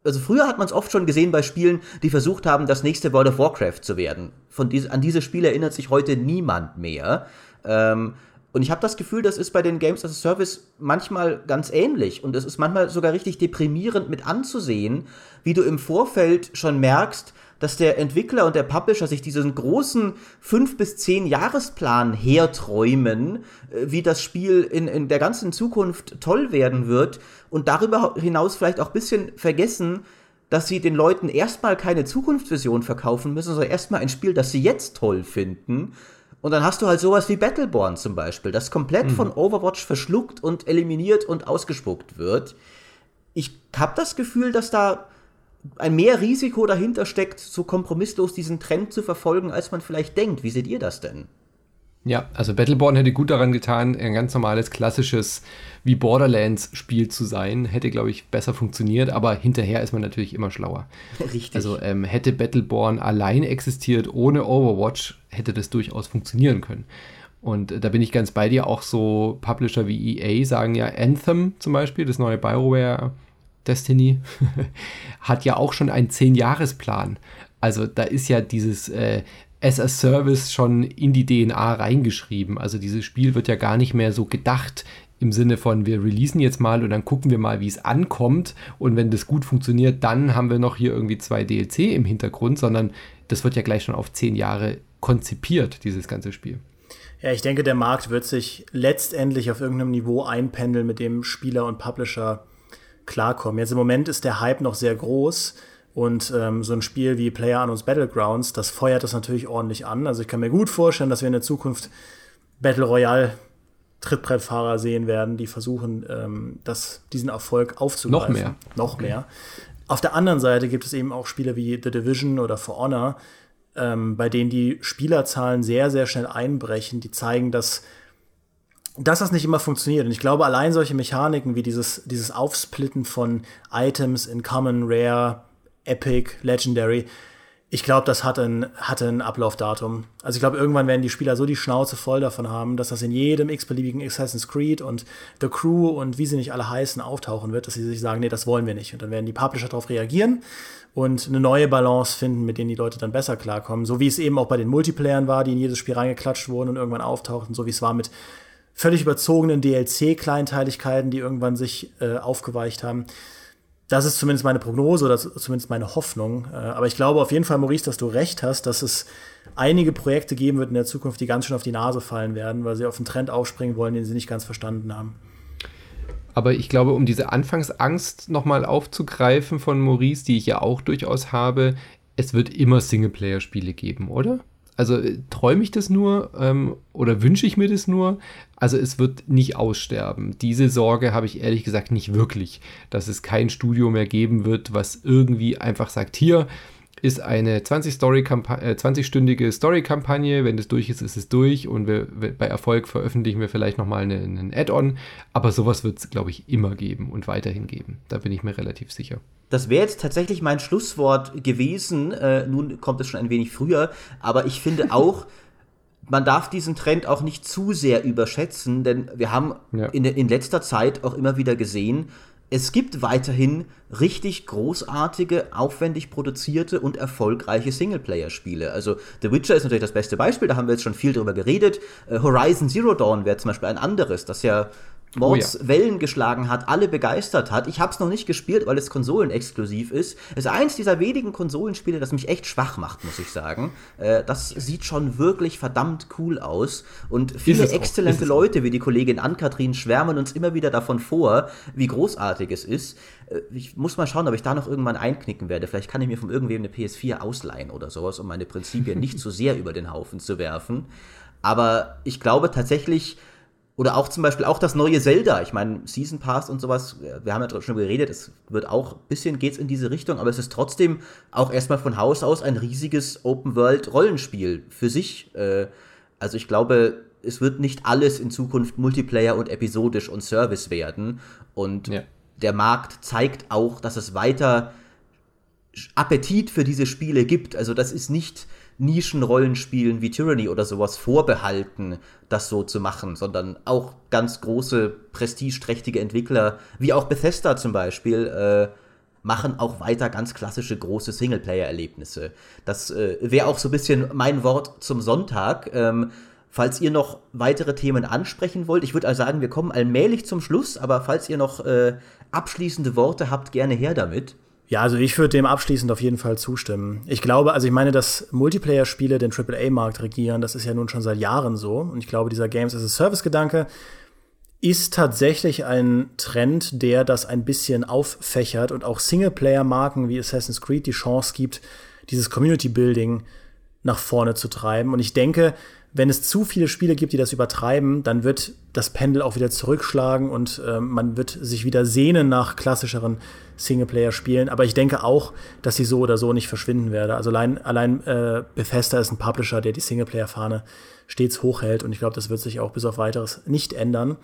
also früher hat man es oft schon gesehen bei Spielen, die versucht haben, das nächste World of Warcraft zu werden. Von dies, an diese Spiele erinnert sich heute niemand mehr. Ähm, und ich habe das Gefühl, das ist bei den Games as a Service manchmal ganz ähnlich. Und es ist manchmal sogar richtig deprimierend mit anzusehen, wie du im Vorfeld schon merkst, dass der Entwickler und der Publisher sich diesen großen 5 bis 10 Jahresplan herträumen, äh, wie das Spiel in, in der ganzen Zukunft toll werden wird und darüber hinaus vielleicht auch ein bisschen vergessen, dass sie den Leuten erstmal keine Zukunftsvision verkaufen müssen, sondern erstmal ein Spiel, das sie jetzt toll finden und dann hast du halt sowas wie Battleborn zum Beispiel, das komplett mhm. von Overwatch verschluckt und eliminiert und ausgespuckt wird. Ich habe das Gefühl, dass da ein mehr Risiko dahinter steckt, so kompromisslos diesen Trend zu verfolgen, als man vielleicht denkt. Wie seht ihr das denn? Ja, also Battleborn hätte gut daran getan, ein ganz normales, klassisches wie Borderlands-Spiel zu sein. Hätte, glaube ich, besser funktioniert, aber hinterher ist man natürlich immer schlauer. *laughs* Richtig. Also ähm, hätte Battleborn allein existiert ohne Overwatch, hätte das durchaus funktionieren können. Und äh, da bin ich ganz bei dir. Auch so Publisher wie EA sagen ja, Anthem zum Beispiel, das neue Bioware Destiny, *laughs* hat ja auch schon einen 10-Jahres-Plan. Also da ist ja dieses äh, as a Service schon in die DNA reingeschrieben. Also dieses Spiel wird ja gar nicht mehr so gedacht im Sinne von, wir releasen jetzt mal und dann gucken wir mal, wie es ankommt. Und wenn das gut funktioniert, dann haben wir noch hier irgendwie zwei DLC im Hintergrund, sondern das wird ja gleich schon auf zehn Jahre konzipiert, dieses ganze Spiel. Ja, ich denke, der Markt wird sich letztendlich auf irgendeinem Niveau einpendeln, mit dem Spieler und Publisher klarkommen. Jetzt im Moment ist der Hype noch sehr groß. Und ähm, so ein Spiel wie Player Unknowns Battlegrounds, das feuert das natürlich ordentlich an. Also ich kann mir gut vorstellen, dass wir in der Zukunft Battle Royale Trittbrettfahrer sehen werden, die versuchen, ähm, das, diesen Erfolg aufzugreifen. Noch mehr. Noch okay. mehr. Auf der anderen Seite gibt es eben auch Spiele wie The Division oder For Honor, ähm, bei denen die Spielerzahlen sehr, sehr schnell einbrechen, die zeigen, dass, dass das nicht immer funktioniert. Und ich glaube, allein solche Mechaniken wie dieses, dieses Aufsplitten von Items in Common, Rare, Epic, Legendary. Ich glaube, das hatte ein, hatte ein Ablaufdatum. Also ich glaube, irgendwann werden die Spieler so die Schnauze voll davon haben, dass das in jedem x-beliebigen Assassin's Creed und The Crew und wie sie nicht alle heißen auftauchen wird, dass sie sich sagen, nee, das wollen wir nicht. Und dann werden die Publisher darauf reagieren und eine neue Balance finden, mit denen die Leute dann besser klarkommen. So wie es eben auch bei den Multiplayern war, die in jedes Spiel reingeklatscht wurden und irgendwann auftauchten, so wie es war mit völlig überzogenen DLC-Kleinteiligkeiten, die irgendwann sich äh, aufgeweicht haben das ist zumindest meine Prognose oder zumindest meine Hoffnung. Äh, aber ich glaube auf jeden Fall, Maurice, dass du recht hast, dass es einige Projekte geben wird in der Zukunft, die ganz schön auf die Nase fallen werden, weil sie auf einen Trend aufspringen wollen, den sie nicht ganz verstanden haben. Aber ich glaube, um diese Anfangsangst nochmal aufzugreifen von Maurice, die ich ja auch durchaus habe, es wird immer Singleplayer-Spiele geben, oder? Also äh, träume ich das nur ähm, oder wünsche ich mir das nur? Also es wird nicht aussterben. Diese Sorge habe ich ehrlich gesagt nicht wirklich, dass es kein Studio mehr geben wird, was irgendwie einfach sagt, hier, ist eine 20-stündige 20 äh, Story-Kampagne. Wenn das durch ist, ist es durch und wir, bei Erfolg veröffentlichen wir vielleicht nochmal einen, einen Add-on. Aber sowas wird es, glaube ich, immer geben und weiterhin geben. Da bin ich mir relativ sicher. Das wäre jetzt tatsächlich mein Schlusswort gewesen. Äh, nun kommt es schon ein wenig früher, aber ich finde *laughs* auch, man darf diesen Trend auch nicht zu sehr überschätzen, denn wir haben ja. in, in letzter Zeit auch immer wieder gesehen, es gibt weiterhin richtig großartige, aufwendig produzierte und erfolgreiche Singleplayer-Spiele. Also The Witcher ist natürlich das beste Beispiel, da haben wir jetzt schon viel drüber geredet. Äh, Horizon Zero Dawn wäre zum Beispiel ein anderes, das ja Mords oh ja. Wellen geschlagen hat, alle begeistert hat. Ich habe es noch nicht gespielt, weil es konsolenexklusiv ist. Es ist eins dieser wenigen Konsolenspiele, das mich echt schwach macht, muss ich sagen. Äh, das sieht schon wirklich verdammt cool aus. Und viele exzellente Leute, wie die Kollegin Ann-Kathrin, schwärmen uns immer wieder davon vor, wie großartig es ist. Äh, ich muss mal schauen, ob ich da noch irgendwann einknicken werde. Vielleicht kann ich mir von irgendwem eine PS4 ausleihen oder sowas, um meine Prinzipien nicht zu sehr *laughs* über den Haufen zu werfen. Aber ich glaube tatsächlich, oder auch zum Beispiel auch das neue Zelda. Ich meine, Season Pass und sowas, wir haben ja schon geredet, es wird auch ein bisschen geht's in diese Richtung, aber es ist trotzdem auch erstmal von Haus aus ein riesiges Open-World-Rollenspiel für sich. Äh, also ich glaube, es wird nicht alles in Zukunft Multiplayer und episodisch und Service werden. Und ja. der Markt zeigt auch, dass es weiter Appetit für diese Spiele gibt. Also das ist nicht Nischenrollenspielen wie Tyranny oder sowas vorbehalten, das so zu machen, sondern auch ganz große, prestigeträchtige Entwickler, wie auch Bethesda zum Beispiel, äh, machen auch weiter ganz klassische große Singleplayer-Erlebnisse. Das äh, wäre auch so ein bisschen mein Wort zum Sonntag. Ähm, falls ihr noch weitere Themen ansprechen wollt, ich würde also sagen, wir kommen allmählich zum Schluss, aber falls ihr noch äh, abschließende Worte habt, gerne her damit. Ja, also ich würde dem abschließend auf jeden Fall zustimmen. Ich glaube, also ich meine, dass Multiplayer-Spiele den AAA-Markt regieren, das ist ja nun schon seit Jahren so. Und ich glaube, dieser Games as a Service-Gedanke ist tatsächlich ein Trend, der das ein bisschen auffächert und auch Singleplayer-Marken wie Assassin's Creed die Chance gibt, dieses Community-Building nach vorne zu treiben. Und ich denke, wenn es zu viele Spiele gibt, die das übertreiben, dann wird das Pendel auch wieder zurückschlagen und äh, man wird sich wieder sehnen nach klassischeren Singleplayer-Spielen. Aber ich denke auch, dass sie so oder so nicht verschwinden werden. Also allein, allein äh, Bethesda ist ein Publisher, der die Singleplayer-Fahne stets hochhält und ich glaube, das wird sich auch bis auf weiteres nicht ändern.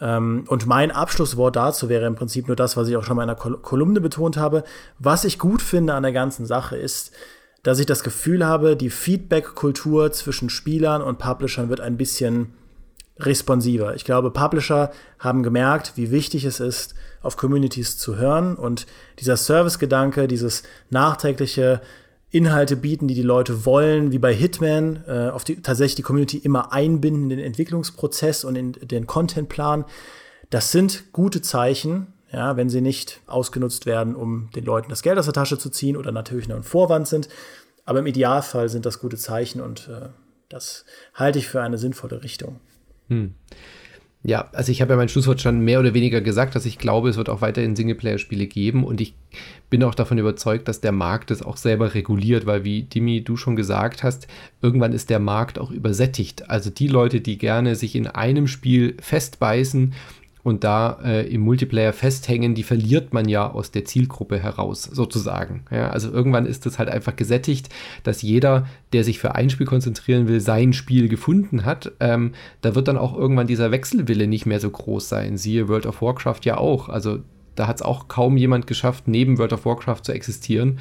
Ähm, und mein Abschlusswort dazu wäre im Prinzip nur das, was ich auch schon mal in einer Kol Kolumne betont habe. Was ich gut finde an der ganzen Sache ist, dass ich das Gefühl habe, die Feedback-Kultur zwischen Spielern und Publishern wird ein bisschen responsiver. Ich glaube, Publisher haben gemerkt, wie wichtig es ist, auf Communities zu hören und dieser Service-Gedanke, dieses nachträgliche Inhalte bieten, die die Leute wollen, wie bei Hitman, äh, auf die tatsächlich die Community immer einbinden in den Entwicklungsprozess und in den Contentplan. Das sind gute Zeichen, ja, wenn sie nicht ausgenutzt werden, um den Leuten das Geld aus der Tasche zu ziehen oder natürlich nur ein Vorwand sind. Aber im Idealfall sind das gute Zeichen und äh, das halte ich für eine sinnvolle Richtung. Hm. Ja, also ich habe ja mein Schlusswort schon mehr oder weniger gesagt, dass ich glaube, es wird auch weiterhin Singleplayer-Spiele geben und ich bin auch davon überzeugt, dass der Markt es auch selber reguliert, weil wie Dimi du schon gesagt hast, irgendwann ist der Markt auch übersättigt. Also die Leute, die gerne sich in einem Spiel festbeißen und da äh, im Multiplayer festhängen, die verliert man ja aus der Zielgruppe heraus, sozusagen. Ja, also irgendwann ist es halt einfach gesättigt, dass jeder, der sich für ein Spiel konzentrieren will, sein Spiel gefunden hat. Ähm, da wird dann auch irgendwann dieser Wechselwille nicht mehr so groß sein. Siehe World of Warcraft ja auch. Also da hat es auch kaum jemand geschafft, neben World of Warcraft zu existieren.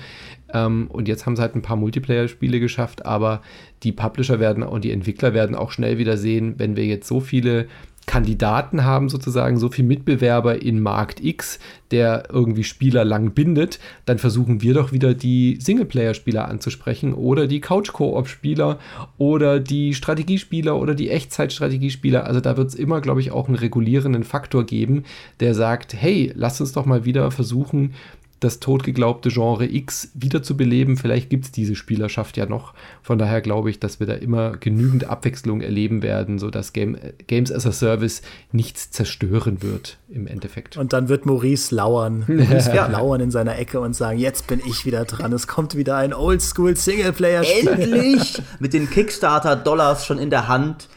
Ähm, und jetzt haben sie halt ein paar Multiplayer-Spiele geschafft, aber die Publisher werden und die Entwickler werden auch schnell wieder sehen, wenn wir jetzt so viele Kandidaten haben sozusagen so viel Mitbewerber in Markt X, der irgendwie Spieler lang bindet, dann versuchen wir doch wieder die Singleplayer-Spieler anzusprechen oder die Couch-Koop-Spieler oder die Strategiespieler oder die Echtzeitstrategiespieler. Also da wird es immer, glaube ich, auch einen regulierenden Faktor geben, der sagt, hey, lass uns doch mal wieder versuchen, das totgeglaubte Genre X wiederzubeleben. Vielleicht gibt es diese Spielerschaft ja noch. Von daher glaube ich, dass wir da immer genügend Abwechslung erleben werden, sodass Game, Games as a Service nichts zerstören wird im Endeffekt. Und dann wird Maurice lauern. *laughs* Maurice wird lauern in seiner Ecke und sagen, jetzt bin ich wieder dran. Es kommt wieder ein Oldschool-Singleplayer-Spiel. Endlich! Mit den Kickstarter-Dollars schon in der Hand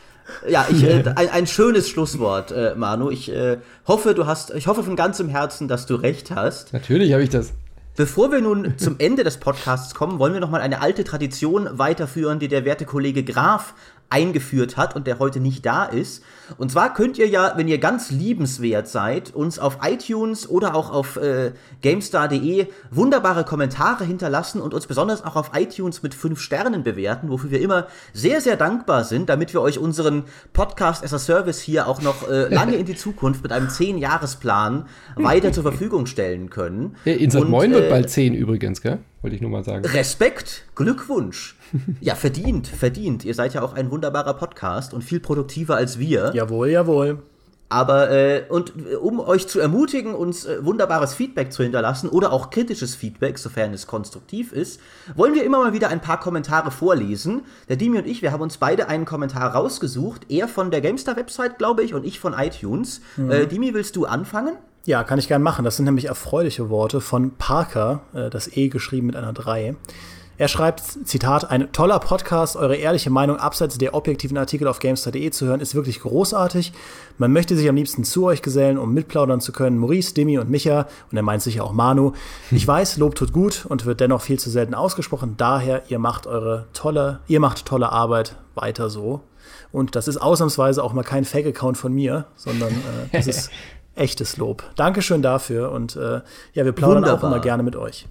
ja, ich, äh, *laughs* ein, ein, schönes Schlusswort, äh, Manu. Ich äh, hoffe, du hast, ich hoffe von ganzem Herzen, dass du recht hast. Natürlich habe ich das. Bevor wir nun zum Ende des Podcasts kommen, wollen wir noch mal eine alte Tradition weiterführen, die der werte Kollege Graf eingeführt hat und der heute nicht da ist. Und zwar könnt ihr ja, wenn ihr ganz liebenswert seid, uns auf iTunes oder auch auf äh, GameStar.de wunderbare Kommentare hinterlassen und uns besonders auch auf iTunes mit fünf Sternen bewerten, wofür wir immer sehr, sehr dankbar sind, damit wir euch unseren Podcast as a Service hier auch noch äh, lange in die Zukunft mit einem 10-Jahres-Plan weiter zur *laughs* Verfügung stellen können. Ja, Insert Moin wird äh, bald 10 übrigens, gell? Wollte ich nur mal sagen. Respekt, Glückwunsch. Ja, verdient, verdient. Ihr seid ja auch ein wunderbarer Podcast und viel produktiver als wir. Jawohl, jawohl. Aber, äh, und äh, um euch zu ermutigen, uns äh, wunderbares Feedback zu hinterlassen oder auch kritisches Feedback, sofern es konstruktiv ist, wollen wir immer mal wieder ein paar Kommentare vorlesen. Der Dimi und ich, wir haben uns beide einen Kommentar rausgesucht. Er von der GameStar-Website, glaube ich, und ich von iTunes. Mhm. Äh, Dimi, willst du anfangen? Ja, kann ich gern machen. Das sind nämlich erfreuliche Worte von Parker, äh, das E geschrieben mit einer 3. Er schreibt, Zitat, ein toller Podcast, eure ehrliche Meinung abseits der objektiven Artikel auf Gamestar.de zu hören, ist wirklich großartig. Man möchte sich am liebsten zu euch gesellen, um mitplaudern zu können. Maurice, Demi und Micha, und er meint sicher auch Manu. Ich weiß, Lob tut gut und wird dennoch viel zu selten ausgesprochen. Daher, ihr macht eure tolle, ihr macht tolle Arbeit weiter so. Und das ist ausnahmsweise auch mal kein Fake-Account von mir, sondern äh, das ist *laughs* echtes Lob. Dankeschön dafür und äh, ja, wir plaudern Wunderbar. auch immer gerne mit euch.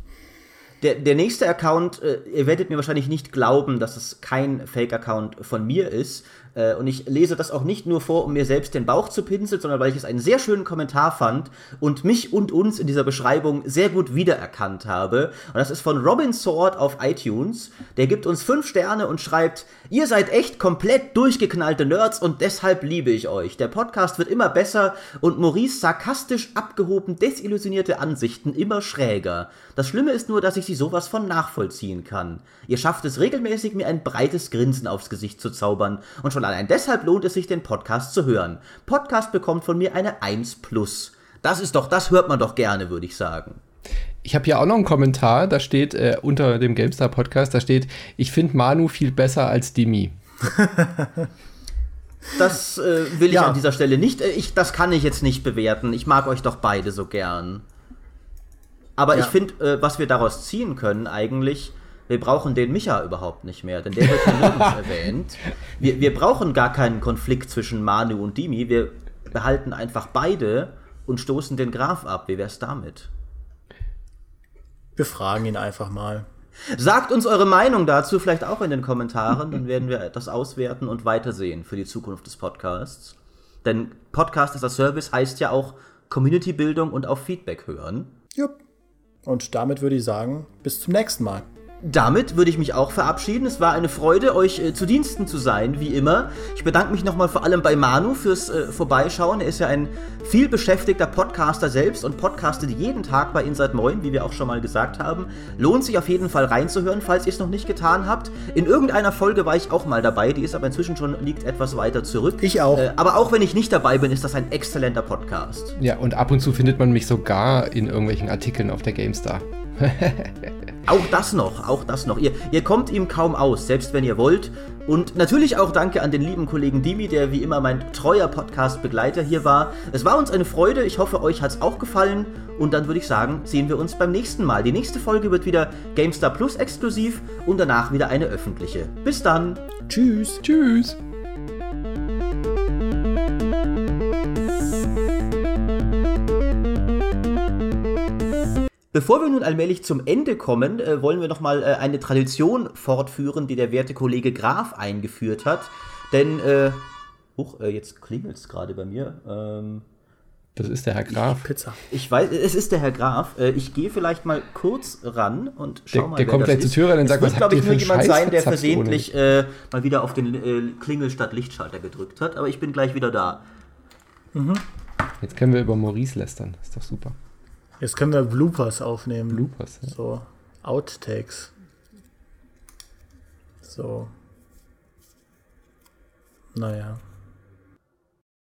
Der, der nächste Account, äh, ihr werdet mir wahrscheinlich nicht glauben, dass es kein Fake-Account von mir ist. Äh, und ich lese das auch nicht nur vor, um mir selbst den Bauch zu pinseln, sondern weil ich es einen sehr schönen Kommentar fand und mich und uns in dieser Beschreibung sehr gut wiedererkannt habe. Und das ist von Robin Sword auf iTunes. Der gibt uns fünf Sterne und schreibt, ihr seid echt komplett durchgeknallte Nerds und deshalb liebe ich euch. Der Podcast wird immer besser und Maurice sarkastisch abgehoben desillusionierte Ansichten immer schräger. Das Schlimme ist nur, dass ich sie sowas von nachvollziehen kann. Ihr schafft es regelmäßig, mir ein breites Grinsen aufs Gesicht zu zaubern und schon allein deshalb lohnt es sich, den Podcast zu hören. Podcast bekommt von mir eine 1 plus. Das ist doch, das hört man doch gerne, würde ich sagen. Ich habe hier auch noch einen Kommentar, da steht äh, unter dem GameStar Podcast, da steht, ich finde Manu viel besser als Demi. *laughs* das äh, will ich ja. an dieser Stelle nicht, äh, ich, das kann ich jetzt nicht bewerten. Ich mag euch doch beide so gern. Aber ja. ich finde, äh, was wir daraus ziehen können eigentlich, wir brauchen den Micha überhaupt nicht mehr, denn der wird nirgends *laughs* erwähnt. Wir, wir brauchen gar keinen Konflikt zwischen Manu und Dimi. Wir behalten einfach beide und stoßen den Graf ab. Wie wär's damit? Wir fragen ihn einfach mal. Sagt uns eure Meinung dazu vielleicht auch in den Kommentaren, dann werden wir das auswerten und weitersehen für die Zukunft des Podcasts. Denn Podcast ist das Service heißt ja auch Community-Bildung und auf Feedback hören. Jupp. Und damit würde ich sagen, bis zum nächsten Mal damit würde ich mich auch verabschieden. Es war eine Freude, euch äh, zu Diensten zu sein, wie immer. Ich bedanke mich nochmal vor allem bei Manu fürs äh, Vorbeischauen. Er ist ja ein viel beschäftigter Podcaster selbst und podcastet jeden Tag bei Inside Moin, wie wir auch schon mal gesagt haben. Lohnt sich auf jeden Fall reinzuhören, falls ihr es noch nicht getan habt. In irgendeiner Folge war ich auch mal dabei, die ist aber inzwischen schon liegt etwas weiter zurück. Ich auch. Äh, aber auch wenn ich nicht dabei bin, ist das ein exzellenter Podcast. Ja, und ab und zu findet man mich sogar in irgendwelchen Artikeln auf der GameStar. *laughs* auch das noch, auch das noch. Ihr, ihr kommt ihm kaum aus, selbst wenn ihr wollt. Und natürlich auch danke an den lieben Kollegen Dimi, der wie immer mein treuer Podcast-Begleiter hier war. Es war uns eine Freude, ich hoffe, euch hat es auch gefallen. Und dann würde ich sagen, sehen wir uns beim nächsten Mal. Die nächste Folge wird wieder GameStar Plus exklusiv und danach wieder eine öffentliche. Bis dann. Tschüss. Tschüss. Bevor wir nun allmählich zum Ende kommen, äh, wollen wir nochmal äh, eine Tradition fortführen, die der werte Kollege Graf eingeführt hat. Denn, äh, huch, äh, jetzt klingelt es gerade bei mir. Ähm, das ist der Herr Graf. Ich, Pizza. Ich weiß, es ist der Herr Graf. Äh, ich gehe vielleicht mal kurz ran und schau der, mal. Der kommt gleich zur Tür rein und sagt, was habt ihr für nur jemand sein, der versehentlich äh, mal wieder auf den äh, Klingel statt Lichtschalter gedrückt hat. Aber ich bin gleich wieder da. Mhm. Jetzt können wir über Maurice lästern. Ist doch super. Jetzt können wir Bloopers aufnehmen. Bloopers, ja. So, Outtakes. So. Naja.